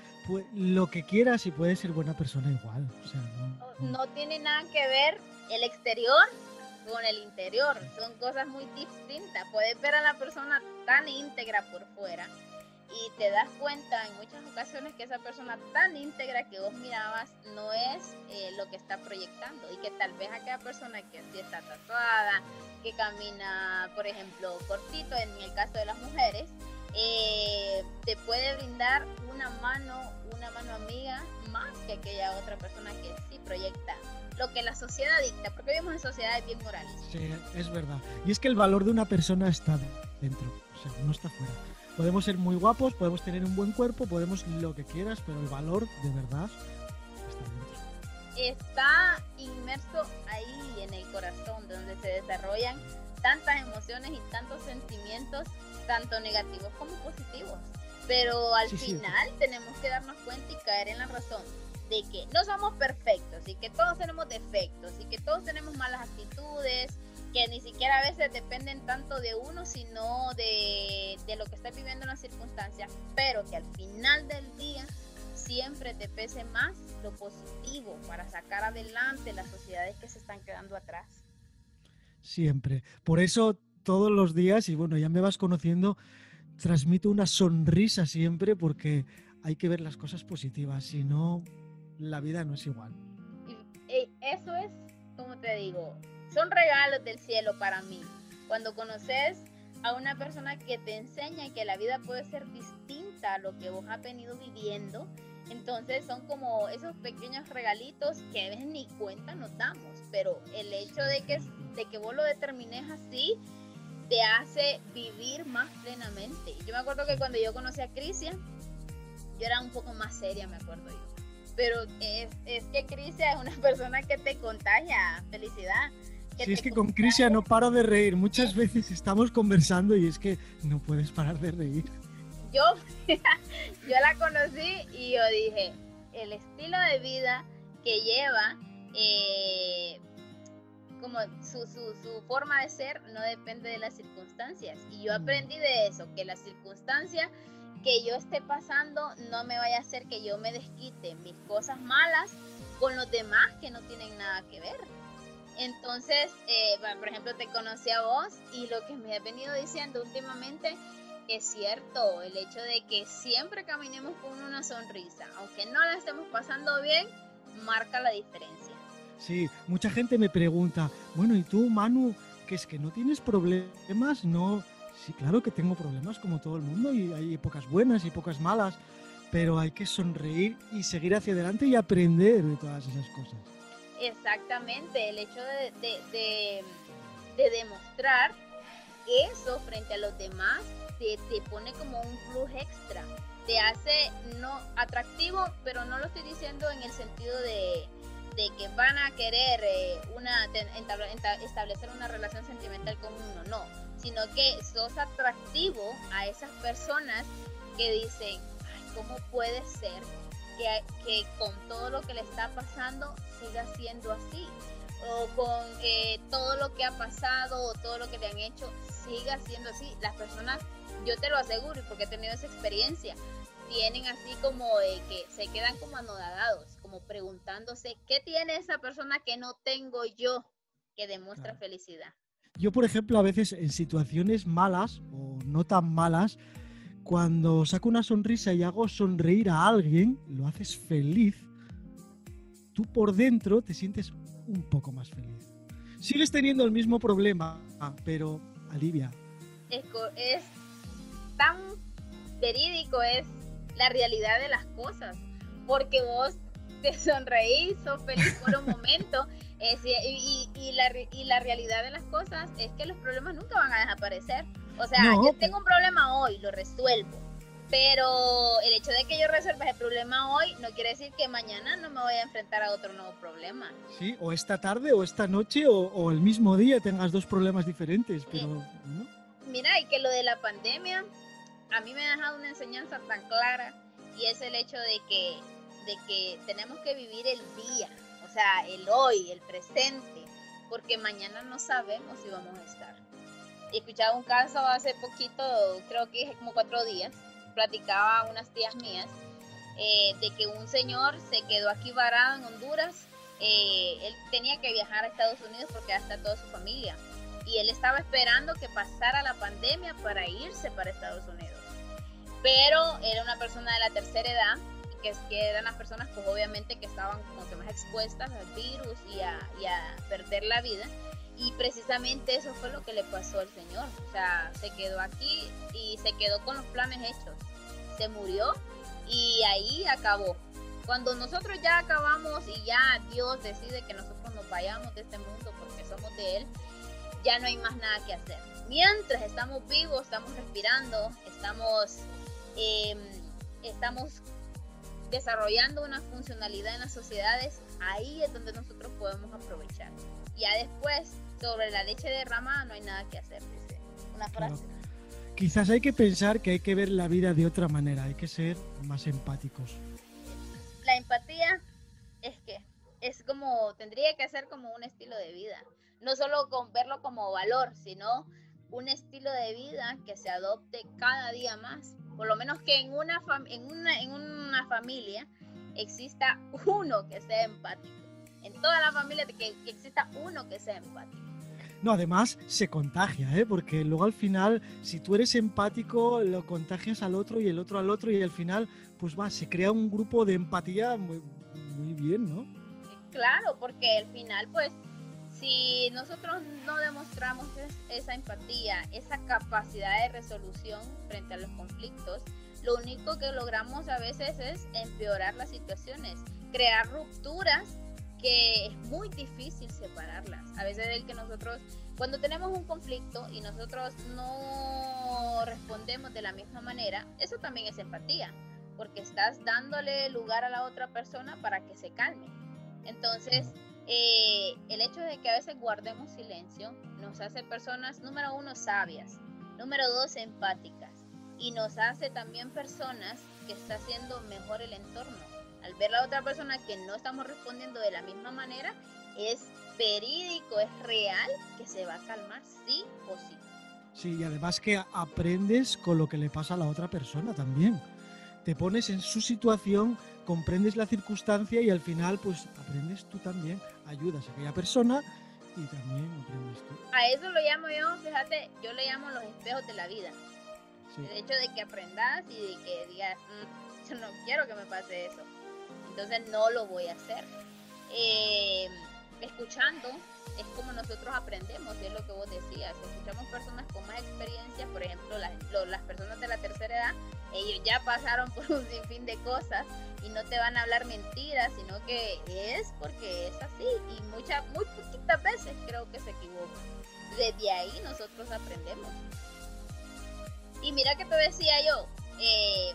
lo que quieras y puede ser buena persona igual. O sea, no, tiene nada que ver el exterior con el interior, son cosas muy distintas. Puedes ver a la persona tan íntegra por fuera y te das cuenta en muchas ocasiones que esa persona tan íntegra que vos mirabas no es eh, lo que está proyectando y que tal vez aquella persona que sí está tatuada, que camina, por ejemplo, cortito, en el caso de las mujeres, eh, te puede brindar una mano, una mano amiga más que aquella otra persona que sí proyecta lo que la sociedad dicta, porque vivimos en sociedades bien morales. Sí, es verdad. Y es que el valor de una persona está dentro, o sea, no está fuera. Podemos ser muy guapos, podemos tener un buen cuerpo, podemos lo que quieras, pero el valor de verdad está dentro. Está inmerso ahí en el corazón, donde se desarrollan tantas emociones y tantos sentimientos, tanto negativos como positivos. Pero al final tenemos que darnos cuenta y caer en la razón de que no somos perfectos y que todos tenemos defectos y que todos tenemos malas actitudes que ni siquiera a veces dependen tanto de uno, sino de, de lo que está viviendo en las circunstancias, pero que al final del día siempre te pese más lo positivo para sacar adelante las sociedades que se están quedando atrás. Siempre. Por eso todos los días, y bueno, ya me vas conociendo, transmito una sonrisa siempre porque hay que ver las cosas positivas, si no, la vida no es igual. Y eso es, como te digo, son regalos del cielo para mí. Cuando conoces a una persona que te enseña que la vida puede ser distinta a lo que vos has venido viviendo, entonces son como esos pequeños regalitos que a veces ni cuenta nos damos, pero el hecho de que, de que vos lo determines así te hace vivir más plenamente. Yo me acuerdo que cuando yo conocí a Crisia, yo era un poco más seria, me acuerdo yo. Pero es, es que Crisia es una persona que te contagia felicidad. Sí, es que con Crisia no paro de reír. Muchas veces estamos conversando y es que no puedes parar de reír. Yo, yo la conocí y yo dije, el estilo de vida que lleva, eh, como su, su, su, forma de ser no depende de las circunstancias. Y yo mm. aprendí de eso, que las circunstancias que yo esté pasando no me vaya a hacer que yo me desquite mis cosas malas con los demás que no tienen nada que ver. Entonces, eh, por ejemplo, te conocí a vos y lo que me has venido diciendo últimamente es cierto, el hecho de que siempre caminemos con una sonrisa, aunque no la estemos pasando bien, marca la diferencia. Sí, mucha gente me pregunta, bueno, ¿y tú, Manu, que es que no tienes problemas? No, sí, claro que tengo problemas como todo el mundo y hay épocas buenas y épocas malas, pero hay que sonreír y seguir hacia adelante y aprender de todas esas cosas. Exactamente, el hecho de, de, demostrar eso frente a los demás te, pone como un plus extra, te hace no atractivo, pero no lo estoy diciendo en el sentido de, de que van a querer eh, una, establecer una relación sentimental con uno, no, sino que sos atractivo a esas personas que dicen, Ay, ¿cómo puede ser que, que, con todo lo que le está pasando siga siendo así? O con todo lo que ha pasado o todo lo que le han hecho siga siendo así. Las personas, yo te lo aseguro, porque he tenido esa experiencia, tienen así como de que se quedan como anodadados, como preguntándose, ¿qué tiene esa persona que no tengo yo que demuestra felicidad? Yo, por ejemplo, a veces en situaciones malas o no tan malas, cuando saco una sonrisa y hago sonreír a alguien, lo haces feliz, tú por dentro te sientes un poco más feliz. Sigues teniendo el mismo problema, pero alivia. Es, es tan verídico, es la realidad de las cosas, porque vos te sonreís, sos feliz por un momento, y, y, la, y la realidad de las cosas es que los problemas nunca van a desaparecer. O sea, yo tengo un problema hoy, lo resuelvo, pero el hecho de que yo resuelva ese problema hoy no quiere decir que mañana no me voy a enfrentar a otro nuevo problema. Sí, o esta tarde, o esta noche, o, el mismo día tengas dos problemas diferentes, pero... Mira, y que lo de la pandemia a mí me ha dejado una enseñanza tan clara y es el hecho de que, de que tenemos que vivir el día, o sea, el hoy, el presente, porque mañana no sabemos si vamos a estar. He escuchado un caso hace poquito, creo que como cuatro días, platicaba unas tías mías, eh, de que un señor se quedó aquí varado en Honduras. Eh, él tenía que viajar a Estados Unidos porque ya está toda su familia. Y él estaba esperando que pasara la pandemia para irse para Estados Unidos pero era una persona de la tercera edad, que, que eran las personas pues obviamente que estaban como que más expuestas al virus y a, y a perder la vida. Y precisamente eso fue lo que le pasó al Señor. O sea, se quedó aquí y se quedó con los planes hechos. Se murió y ahí acabó. Cuando nosotros ya acabamos y ya Dios decide que nosotros nos vayamos de este mundo porque somos de Él, ya no hay más nada que hacer. Mientras estamos vivos, estamos respirando, estamos Em, estamos desarrollando una funcionalidad en las sociedades, ahí es donde nosotros podemos aprovechar. Ya después, sobre la leche derramada, no hay nada que hacer, una frase. Quizás hay que pensar que hay que ver la vida de otra manera, hay que ser más empáticos. La empatía es que es como, tendría que ser como un estilo de vida. no solo con verlo como valor, sino un estilo de vida que se adopte cada día más. Por lo menos que en una, en una, en una familia exista uno que sea empático. En toda la familia que, que exista uno que sea empático. No, además se contagia, ¿eh? porque luego al final, si tú eres empático, lo contagias al otro y el otro al otro y al final, pues va, se crea un grupo de empatía muy, muy bien, ¿no? Claro, porque al final, pues, si nosotros no demostramos esa empatía, esa capacidad de resolución frente a los conflictos, lo único que logramos a veces es empeorar las situaciones, crear rupturas que es muy difícil separarlas. A veces el que nosotros, cuando tenemos un conflicto y nosotros no respondemos de la misma manera, eso también es empatía, porque estás dándole lugar a la otra persona para que se calme. Entonces, eh, el hecho de que a veces guardemos silencio nos hace personas, número uno, sabias, número dos, empáticas, y nos hace también personas que está haciendo mejor el entorno al ver a la otra persona que no estamos respondiendo de la misma manera, es verídico, es real que se va a calmar sí o sí. Sí, y además que aprendes con lo que le pasa a la otra persona también. Te pones en su situación, comprendes la circunstancia y al final pues aprendes tú también, ayudas a aquella persona y también aprendes tú. A eso lo llamo yo, fíjate, yo le llamo los espejos de la vida. El hecho de que aprendas y de que digas, mm, yo no quiero que me pase eso entonces no lo voy a hacer. Eh, escuchando es como nosotros aprendemos, es lo que vos decías. Escuchamos personas con más experiencia, por ejemplo, las, las personas de la tercera edad, ellos ya pasaron por un sinfín de cosas y no te van a hablar mentiras, sino que es porque es así y muchas, muy poquitas veces creo que se equivocan. Desde ahí nosotros aprendemos. Y mira que te decía yo, eh,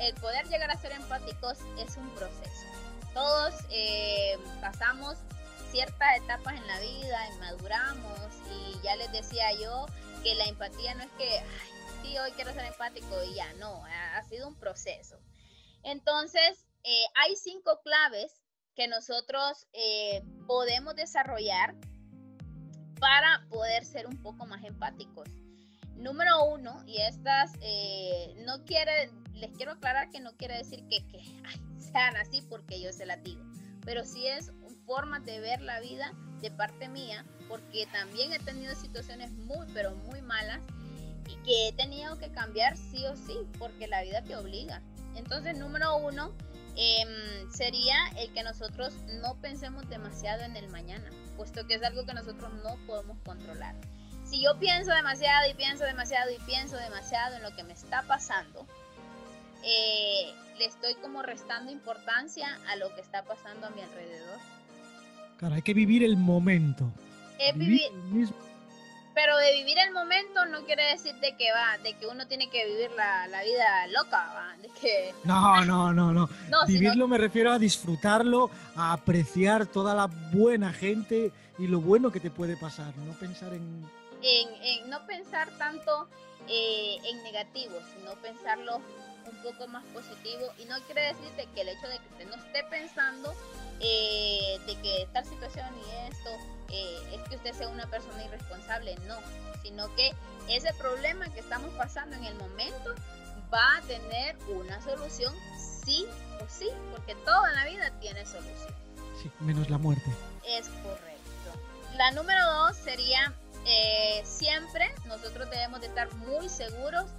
el, poder llegar a ser empáticos es un proceso. Todos eh, pasamos ciertas etapas en la vida, maduramos y ya les decía yo que la empatía no es que, sí, hoy quiero ser empático y ya, no, ha, sido un proceso. Entonces, eh, hay cinco claves que nosotros eh, podemos desarrollar para poder ser un poco más empáticos. Número uno, y estas no quiere les quiero aclarar que no quiere decir que, sean así porque yo se la digo, pero sí es forma de ver la vida de parte mía, porque también he tenido situaciones muy, pero muy malas y que he tenido que cambiar sí o sí, porque la vida te obliga. Entonces, número uno em, sería el que nosotros no pensemos demasiado en el mañana, puesto que es algo que nosotros no podemos controlar. Si yo pienso demasiado y pienso demasiado y pienso demasiado en lo que me está pasando, eh, le estoy como restando importancia a lo que está pasando a mi alrededor. Claro, hay que vivir el momento. pero de vivir el momento no quiere decir de que va, de que uno tiene que vivir la, vida loca, ¿va? de que... No, no, no, no. Vivirlo me refiero a disfrutarlo, a apreciar toda la buena gente y lo bueno que te puede pasar, no pensar en... En, no pensar tanto eh, en negativo, sino pensarlo un poco más positivo y no quiere decir que el hecho de que usted no esté pensando eh, de que tal situación y esto eh, es que usted sea una persona irresponsable, no, sino que ese problema que estamos pasando en el momento va a tener una solución sí o sí, porque todo en la vida tiene solución. Sí, menos la muerte. Es correcto. La número dos sería eh, siempre nosotros debemos de estar muy seguros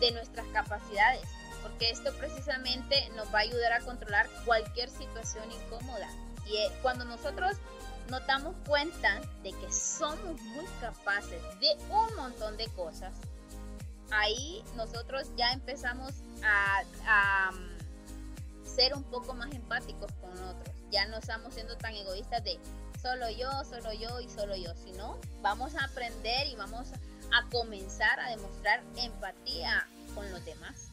de nuestras capacidades porque esto precisamente nos va a ayudar a controlar cualquier situación incómoda. Y eh, cuando nosotros nos damos cuenta de que somos muy capaces de un montón de cosas, ahí nosotros ya empezamos a, mm, ser un poco más empáticos con otros. Ya no estamos siendo tan egoístas de solo yo, solo yo y solo yo, sino vamos a aprender y vamos a comenzar a demostrar empatía con los demás.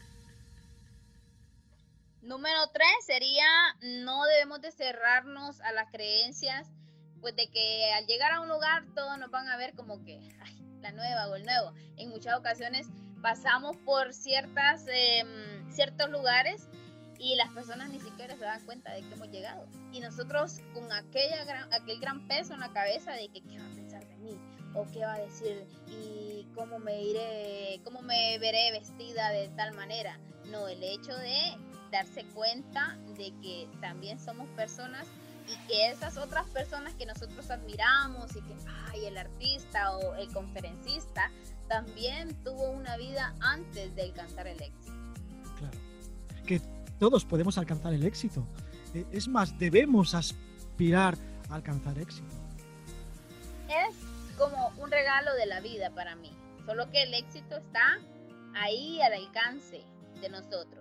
Número tres sería, no debemos de cerrarnos a las creencias, pues de que al llegar a un lugar todos nos van a ver como que, la nueva o el nuevo. En muchas ocasiones pasamos por ciertas, em, ciertos lugares y las personas ni siquiera se dan cuenta de que hemos llegado. Y nosotros con aquella aquel gran peso en la cabeza de que qué va a o qué va a decir y cómo me iré, cómo me veré vestida de tal manera. No, el hecho de darse cuenta de que también somos personas y que esas otras personas que nosotros admiramos y que, ay, el artista o el conferencista también tuvo una vida antes de alcanzar el éxito. Claro. Que todos podemos alcanzar el éxito. E, es más, debemos aspirar a alcanzar éxito. Es como un regalo de la vida para mí. Solo que el éxito está ahí al alcance de nosotros.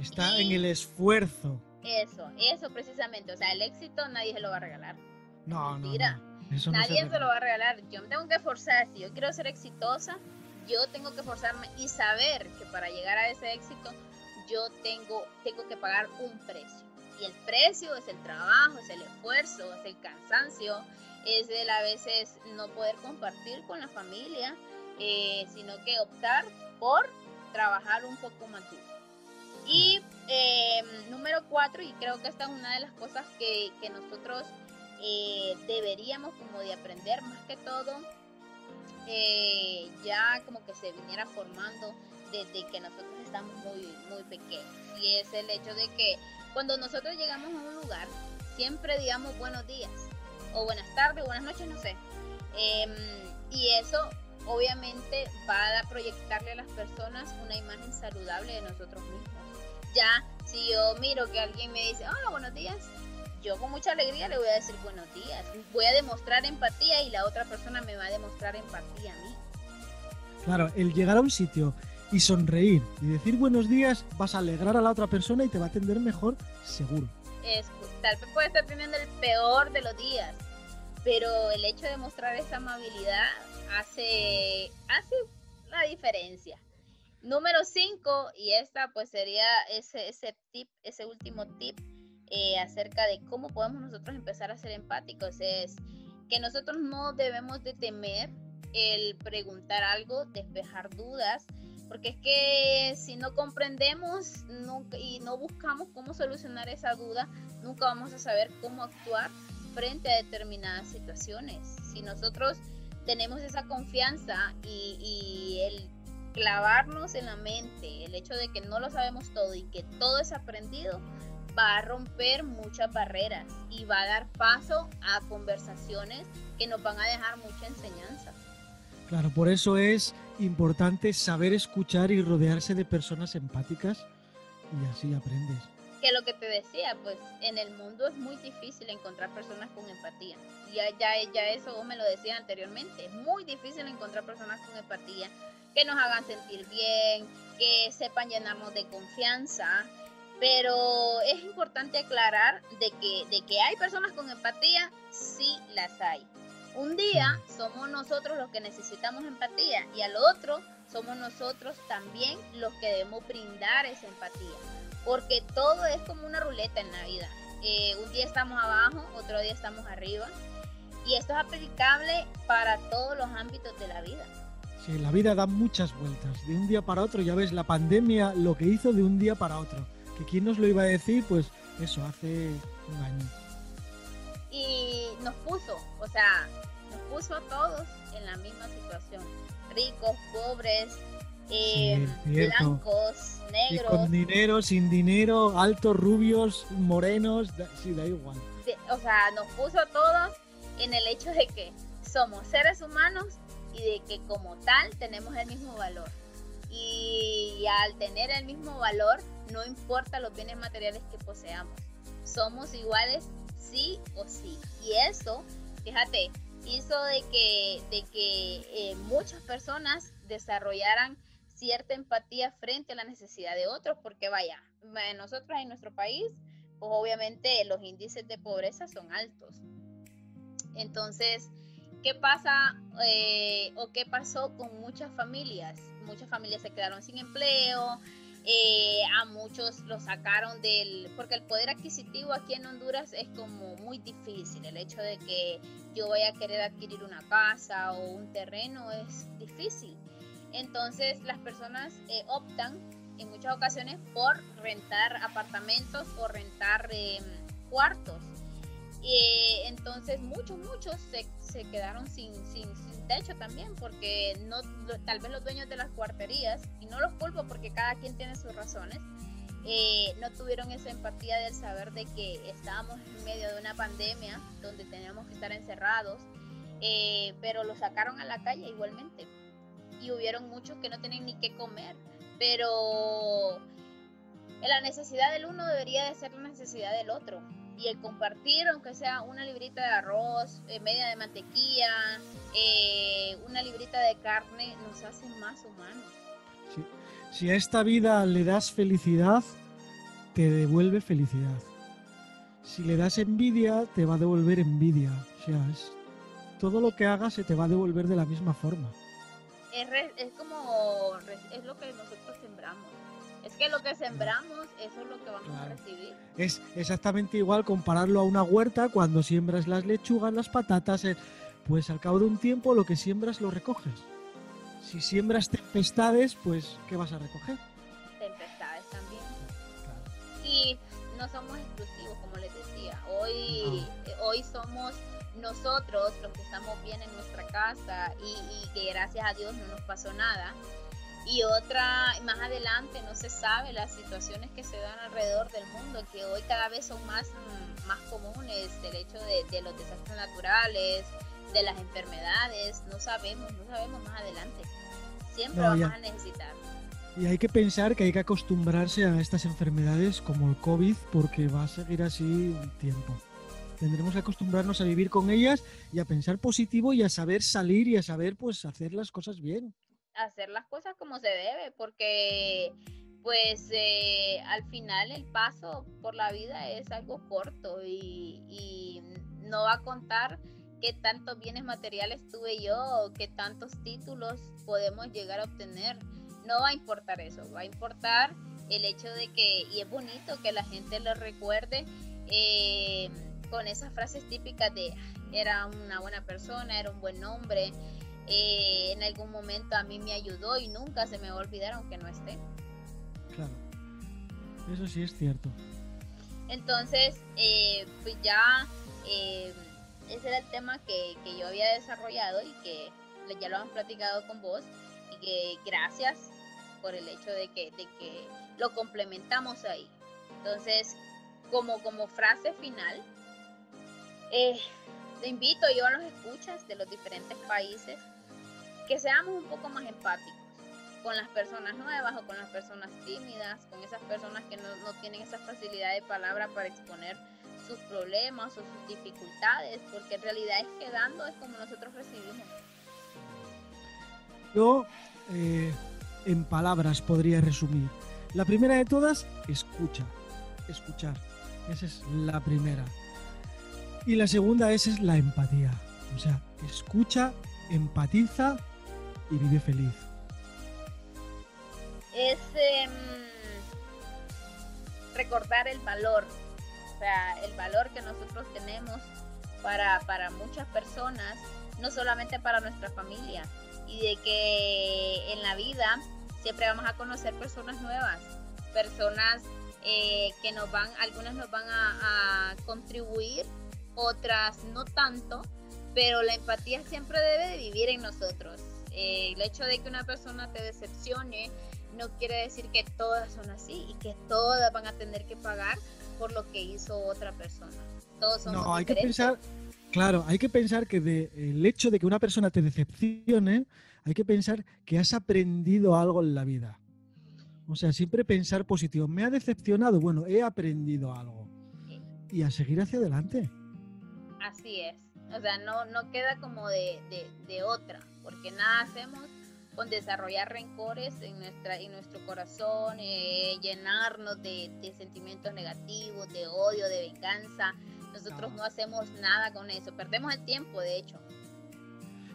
Está en el esfuerzo. Eso, eso precisamente. O sea, el éxito nadie se lo va a regalar. No, Mentira. no, nadie se, lo va a regalar. Yo me tengo que forzar. Si yo quiero ser exitosa, yo tengo que forzarme y saber que para llegar a ese éxito, yo tengo, tengo que pagar un precio. Y el precio es el trabajo, es el esfuerzo, es el cansancio, es el a veces no poder compartir con la familia, eh, sino que optar por trabajar un poco más duro. Y em, número cuatro, y creo que esta es una de las cosas que, que nosotros eh, deberíamos como de aprender más que todo, eh, ya como que se viniera formando desde que nosotros estamos muy, muy pequeños. Y es el hecho de que cuando nosotros llegamos a un lugar, siempre digamos buenos días, o buenas tardes, buenas noches, no sé. Em, y eso obviamente va a proyectarle a las personas una imagen saludable de nosotros mismos. Ya, si yo miro que alguien me dice, hola, buenos días, yo con mucha alegría le voy a decir buenos días. Voy a demostrar empatía y la otra persona me va a demostrar empatía a mí. Claro, el llegar a un sitio y sonreír y decir buenos días vas a alegrar a la otra persona y te va a atender mejor, seguro. Es, tal vez puede estar teniendo el peor de los días, pero el hecho de mostrar esa amabilidad hace, hace la diferencia. Número 5, y esta pues sería ese, ese tip, ese último tip eh, acerca de cómo podemos nosotros empezar a ser empáticos, es que nosotros no debemos de temer el preguntar algo, despejar dudas, porque es que si no comprendemos y no buscamos cómo solucionar esa duda, nunca vamos a saber cómo actuar frente a determinadas situaciones. Si nosotros tenemos esa confianza y, el clavarnos en la mente, el hecho de que no lo sabemos todo y que todo es aprendido, va a romper muchas barreras y va a dar paso a conversaciones que nos van a dejar mucha enseñanza. Claro, por eso es importante saber escuchar y rodearse de personas empáticas y así aprendes. Que lo que te decía, pues en el mundo es muy difícil encontrar personas con empatía. Ya, ya, ya eso vos me lo decías anteriormente. Es muy difícil encontrar personas con empatía que nos hagan sentir bien, que sepan llenarnos de confianza. Pero es importante aclarar de que, de que hay personas con empatía, sí las hay. Un día somos nosotros los que necesitamos empatía y al otro somos nosotros también los que debemos brindar esa empatía. Porque todo es como una ruleta en la vida. Eh, un día estamos abajo, otro día estamos arriba. Y esto es aplicable para todos los ámbitos de la vida. Sí, la vida da muchas vueltas. De un día para otro, ya ves, la pandemia lo que hizo de un día para otro. Que quién nos lo iba a decir, pues eso, hace un año. Y nos puso, o sea, nos puso a todos en la misma situación. Ricos, pobres, eh, blancos, negros. con dinero, sin dinero, altos, rubios, morenos, sí, da igual. o sea, nos puso a todos en el hecho de que somos seres humanos y de que como tal tenemos el mismo valor. Y al tener el mismo valor, no importa los bienes materiales que poseamos. Somos iguales sí o sí. Y eso, fíjate, hizo de que, de que eh, muchas personas desarrollaran cierta empatía frente a la necesidad de otros, porque vaya, nosotros en nuestro país, pues obviamente los índices de pobreza son altos. Entonces, ¿qué pasa eh, o qué pasó con muchas familias? Muchas familias se quedaron sin empleo, eh, a muchos lo sacaron del, porque el poder adquisitivo aquí en Honduras es como muy difícil, el hecho de que yo vaya a querer adquirir una casa o un terreno es difícil. Entonces las personas eh, optan en muchas ocasiones por rentar apartamentos o rentar em, cuartos. Entonces muchos, muchos se, se quedaron sin, sin, sin techo también, porque no, tal vez los dueños de las cuarterías, y no los culpo porque cada quien tiene sus razones, eh, no tuvieron esa empatía del saber de que estábamos en medio de una pandemia donde teníamos que estar encerrados, eh, pero lo sacaron a la calle igualmente. Y hubieron muchos que no tenían ni qué comer, pero la necesidad del uno debería de ser la necesidad del otro. Y el compartir, aunque sea una librita de arroz, eh, media de mantequilla, una librita de carne, nos hace más humanos. Si a esta vida le das felicidad, te devuelve felicidad. Si le das envidia, te va a devolver envidia. O sea, todo lo que hagas se te va a devolver de la misma forma. Es, como, es lo que nosotros sembramos. Que lo que sembramos, eso es lo que vamos a recibir. Es exactamente igual compararlo a una huerta cuando siembras las lechugas, las patatas, eh, pues al cabo de un tiempo lo que siembras lo recoges. Si siembras tempestades, pues ¿qué vas a recoger? Tempestades también. Y no somos exclusivos, como les decía. Hoy, hoy somos nosotros los que estamos bien en nuestra casa y, que gracias a Dios no nos pasó nada. Y otra, más adelante, no se sabe las situaciones que se dan alrededor del mundo, que hoy cada vez son más, más comunes, el hecho de, de los desastres naturales, de las enfermedades, no sabemos, no sabemos más adelante. Siempre vamos a necesitar. Y hay que pensar que hay que acostumbrarse a estas enfermedades como el COVID porque va a seguir así un tiempo. Tendremos que acostumbrarnos a vivir con ellas y a pensar positivo y a saber salir y a saber pues hacer las cosas bien. Hacer las cosas como se debe porque pues eh, al final el paso por la vida es algo corto y, no va a contar qué tantos bienes materiales tuve yo, qué tantos títulos podemos llegar a obtener. No va a importar eso, va a importar el hecho de que, y es bonito que la gente lo recuerde eh, con esas frases típicas de era una buena persona, era un buen hombre, eh, en algún momento a mí me ayudó y nunca se me va a olvidar aunque no esté. Claro, eso sí es cierto. Entonces, eh, pues ya ese era el tema que, yo había desarrollado y que ya lo hemos platicado con vos y que gracias por el hecho de que, de que lo complementamos ahí. Entonces, como, como frase final, eh, te invito yo a los escuchas de los diferentes países que seamos un poco más empáticos con las personas nuevas o con las personas tímidas, con esas personas que no, no tienen esa facilidad de palabra para exponer sus problemas o sus dificultades, porque en realidad es que dando es como nosotros recibimos. Yo, eh, en palabras, podría resumir. La primera de todas, escucha. Escuchar. Esa es la primera. Y la segunda esa es la empatía. O sea, escucha, empatiza y vive feliz. Es em, recordar el valor o sea, el valor que nosotros tenemos para, para muchas personas, no solamente para nuestra familia, y de que en la vida siempre vamos a conocer personas nuevas, personas eh, que nos van, algunas nos van a, contribuir, otras no tanto, pero la empatía siempre debe de vivir en nosotros. Eh, el hecho de que una persona te decepcione no quiere decir que todas son así y que todas van a tener que pagar por lo que hizo otra persona. Todos somos no, hay que pensar, claro, hay que pensar que de, el hecho de que una persona te decepcione, hay que pensar que has aprendido algo en la vida. O sea, siempre pensar positivo. Me ha decepcionado, bueno, he aprendido algo. Y a seguir hacia adelante. Así es. O sea, no, no queda como de, de, de otra, porque nada hacemos con desarrollar rencores en, nuestra, en nuestro corazón, eh, llenarnos de, sentimientos negativos, de odio, de venganza. Nosotros no. hacemos nada con eso, perdemos el tiempo, de hecho.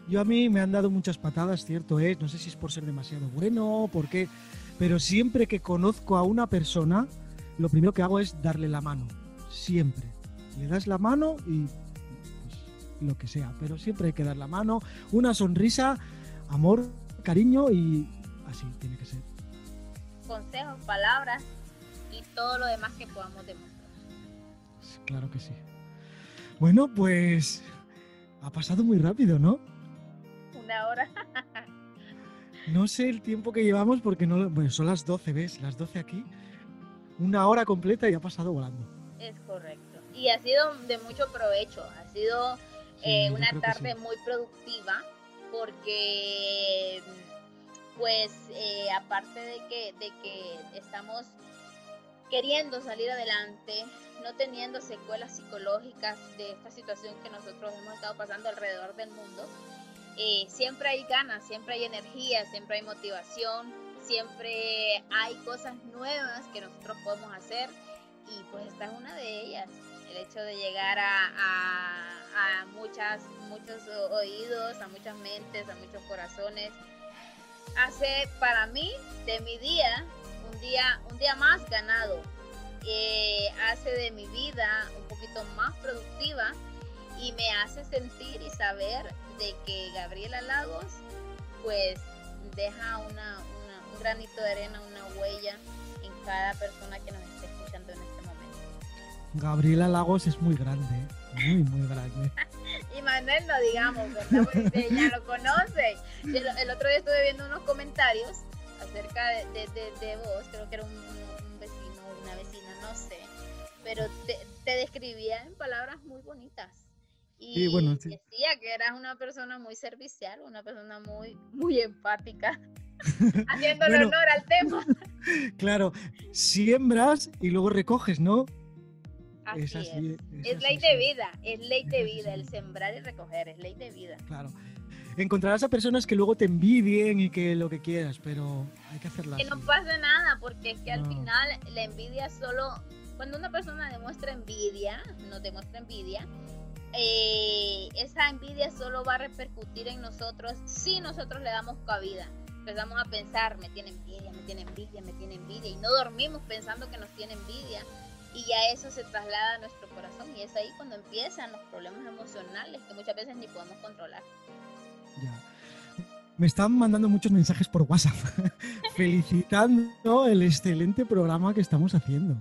Yo a mí me han dado muchas patadas, cierto es, no sé si es por ser demasiado bueno o por qué, pero siempre que conozco a una persona, lo primero que hago es darle la mano, siempre. Le das la mano y lo que sea, pero siempre hay que dar la mano, una sonrisa, amor cariño y así tiene que ser. Consejos, palabras y todo lo demás que podamos demostrar. Claro que sí. Bueno, pues ha pasado muy rápido, ¿no? una hora. no sé el tiempo que llevamos porque no, bueno, son las 12, ¿ves? Las 12 aquí. Una hora completa y ha pasado volando. Es correcto. Y ha sido de mucho provecho. Ha sido eh, una tarde muy productiva porque pues eh, aparte de que, de que estamos queriendo salir adelante, no teniendo secuelas psicológicas de esta situación que nosotros hemos estado pasando alrededor del mundo, eh, siempre hay ganas, siempre hay energía, siempre hay motivación, siempre hay cosas nuevas que nosotros podemos hacer y pues esta es una de ellas. El hecho de llegar a, a muchas, muchos oídos, a muchas mentes, a muchos corazones, hace para mí de mi día un día, un día más ganado. Eh, hace de mi vida un poquito más productiva y me hace sentir y saber de que Gabriela Lagos pues deja una, un granito de arena, una huella en cada persona que nos esté escuchando en este momento. Gabriela Lagos es muy grande, muy, muy grande. y Manuel no digamos, ¿verdad? Porque ya lo conoce. El, otro día estuve viendo unos comentarios acerca de, de, vos, creo que era un, vecino, una vecina, no sé, pero te, te, describía en palabras muy bonitas. Y bueno, decía que eras una persona muy servicial, una persona muy, muy empática, haciéndole honor al tema. Claro, siembras y luego recoges, ¿no? Así es, es, ley de vida, es ley de vida, el sembrar y recoger, es ley de vida. Claro. Encontrarás a personas que luego te envidien y que lo que quieras, pero hay que hacerlo. Que no pase nada, porque es que al final la envidia solo, cuando una persona demuestra envidia, no demuestra envidia, eh, esa envidia solo va a repercutir en nosotros si nosotros le damos cabida. Empezamos a pensar, me tiene envidia, me tiene envidia, me tiene envidia, y no dormimos pensando que nos tiene envidia y ya eso se traslada a nuestro corazón y es ahí cuando empiezan los problemas emocionales que muchas veces ni podemos controlar. Ya. Me están mandando muchos mensajes por WhatsApp felicitando el excelente programa que estamos haciendo.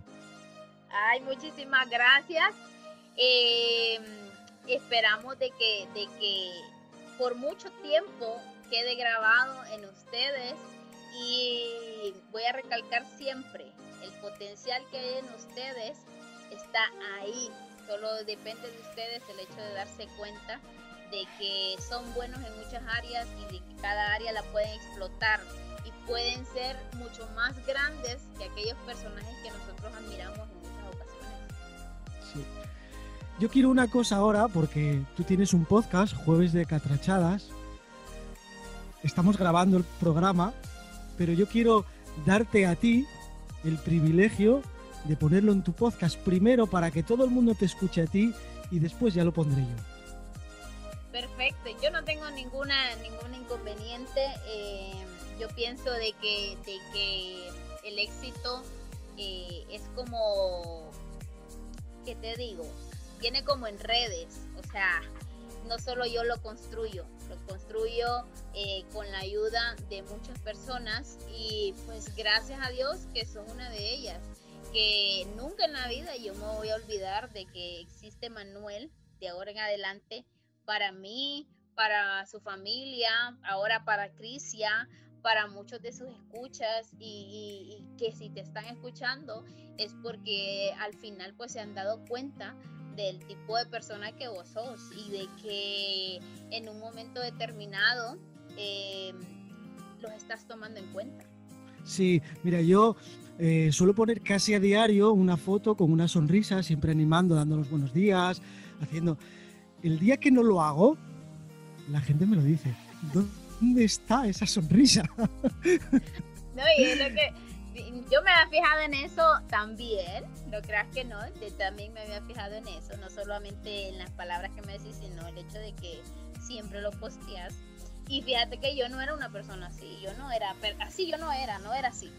Ay, muchísimas gracias. Em, esperamos de que, de que por mucho tiempo quede grabado en ustedes y voy a recalcar siempre, el potencial que hay en ustedes está ahí. Solo depende de ustedes el hecho de darse cuenta de que son buenos en muchas áreas y de que cada área la pueden explotar y pueden ser mucho más grandes que aquellos personajes que nosotros admiramos en muchas ocasiones. Sí. Yo quiero una cosa ahora porque tú tienes un podcast, Jueves de Catrachadas. Estamos grabando el programa, pero yo quiero darte a ti el privilegio de ponerlo en tu podcast primero para que todo el mundo te escuche a ti y después ya lo pondré yo. Perfecto, yo no tengo ninguna ningún inconveniente. Eh, yo pienso de que, de que el éxito eh, es como, ¿qué te digo? Viene como en redes, o sea, no solo yo lo construyo, lo construyo eh, con la ayuda de muchas personas y pues gracias a Dios que son una de ellas, que nunca en la vida yo me voy a olvidar de que existe Manuel de ahora en adelante para mí, para su familia, ahora para Crisia, para muchos de sus escuchas y, y, que si te están escuchando es porque al final pues se han dado cuenta del tipo de persona que vos sos y de que en un momento determinado eh, los estás tomando en cuenta. Sí, mira, yo eh, suelo poner casi a diario una foto con una sonrisa, siempre animando, dando los buenos días, haciendo... El día que no lo hago, la gente me lo dice. ¿Dónde está esa sonrisa? No, y es lo que yo me había fijado en eso también, no creas que no, yo también me había fijado en eso, no solamente en las palabras que me decís, sino el hecho de que siempre lo posteas. Y fíjate que yo no era una persona así, yo no era, así yo no era, no era así.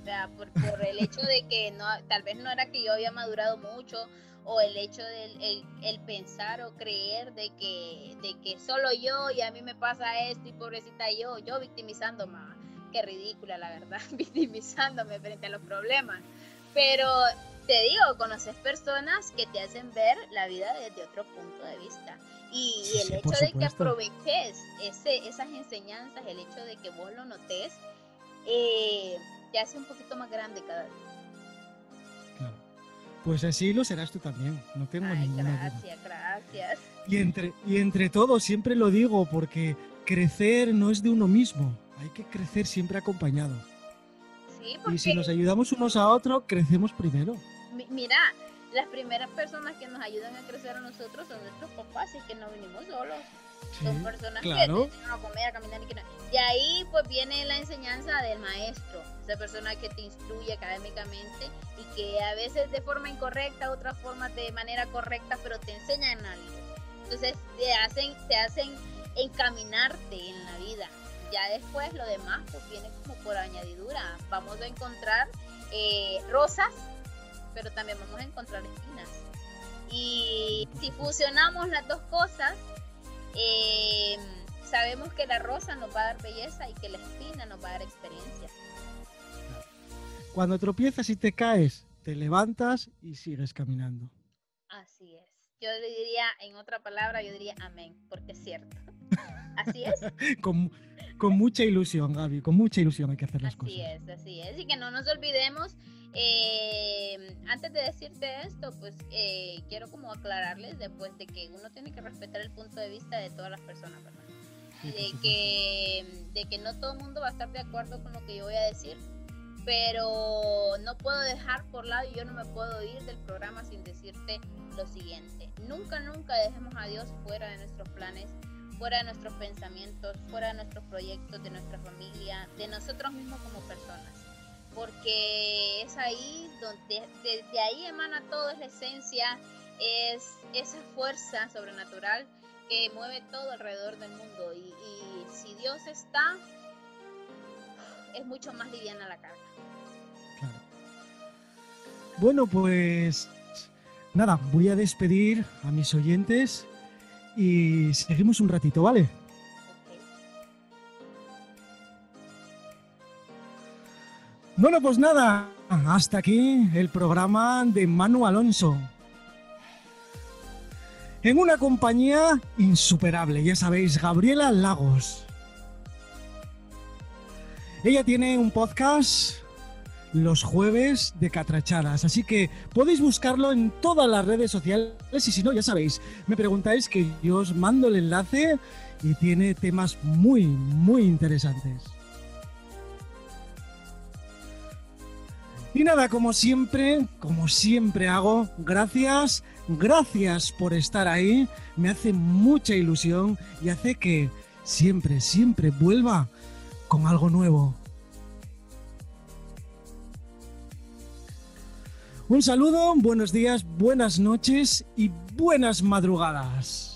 O sea, por, el hecho de que no, tal vez no era que yo había madurado mucho o el hecho de el, pensar o creer de que, de que solo yo y a mí me pasa esto y pobrecita yo, yo victimizando más qué ridícula, la verdad, victimizándome frente a los problemas. Pero te digo, conoces personas que te hacen ver la vida desde otro punto de vista. Y, el hecho de que aproveches ese, esas enseñanzas, el hecho de que vos lo notes, eh, te hace un poquito más grande cada día. Claro. Pues así lo serás tú también, no tengo Ay, ninguna gracias, gracias. Y entre, y entre todos, siempre lo digo, porque crecer no es de uno mismo, hay que crecer siempre acompañado. Sí, Y si nos ayudamos unos a otros, crecemos primero. Mira, las primeras personas que nos ayudan a crecer a nosotros son nuestros papás, y que no venimos solos. son personas que nos enseñan a comer, a caminar y que no. De ahí pues viene la enseñanza del maestro, esa persona que te instruye académicamente y que a veces de forma incorrecta, otras formas de manera correcta, pero te enseñan algo. Entonces te hacen, te hacen encaminarte en la vida. Ya después lo demás pues viene como por añadidura. Vamos a encontrar eh, rosas pero también vamos a encontrar espinas. Y si fusionamos las dos cosas, eh, sabemos que la rosa nos va a dar belleza y que la espina nos va a dar experiencia. Cuando tropiezas y te caes, te levantas y sigues caminando. Así es. Yo le diría, en otra palabra, yo diría amén, porque es cierto. Así es. con, con, mucha ilusión, Gaby, con mucha ilusión hay que hacer las cosas. Así es, así es. Y que no nos olvidemos eh, antes de decirte esto, pues eh, quiero como aclararles después de que uno tiene que respetar el punto de vista de todas las personas, ¿verdad? de, que, de que no todo el mundo va a estar de acuerdo con lo que yo voy a decir, pero no puedo dejar por lado y yo no me puedo ir del programa sin decirte lo siguiente. Nunca, nunca dejemos a Dios fuera de nuestros planes, fuera de nuestros pensamientos, fuera de nuestros proyectos, de nuestra familia, de nosotros mismos como personas porque es ahí donde desde ahí emana todo, es la esencia, es esa fuerza sobrenatural que mueve todo alrededor del mundo y, si Dios está, es mucho más liviana la carga. Claro. Bueno, pues nada, voy a despedir a mis oyentes y seguimos un ratito, ¿vale? Bueno, pues nada, hasta aquí el programa de Manu Alonso. En una compañía insuperable, ya sabéis, Gabriela Lagos. Ella tiene un podcast los jueves de Catrachadas, así que podéis buscarlo en todas las redes sociales y si no, ya sabéis, me preguntáis que yo os mando el enlace y tiene temas muy, muy interesantes. Y nada, como siempre, como siempre hago, gracias, gracias por estar ahí. Me hace mucha ilusión y hace que siempre, siempre vuelva con algo nuevo. Un saludo, buenos días, buenas noches y buenas madrugadas.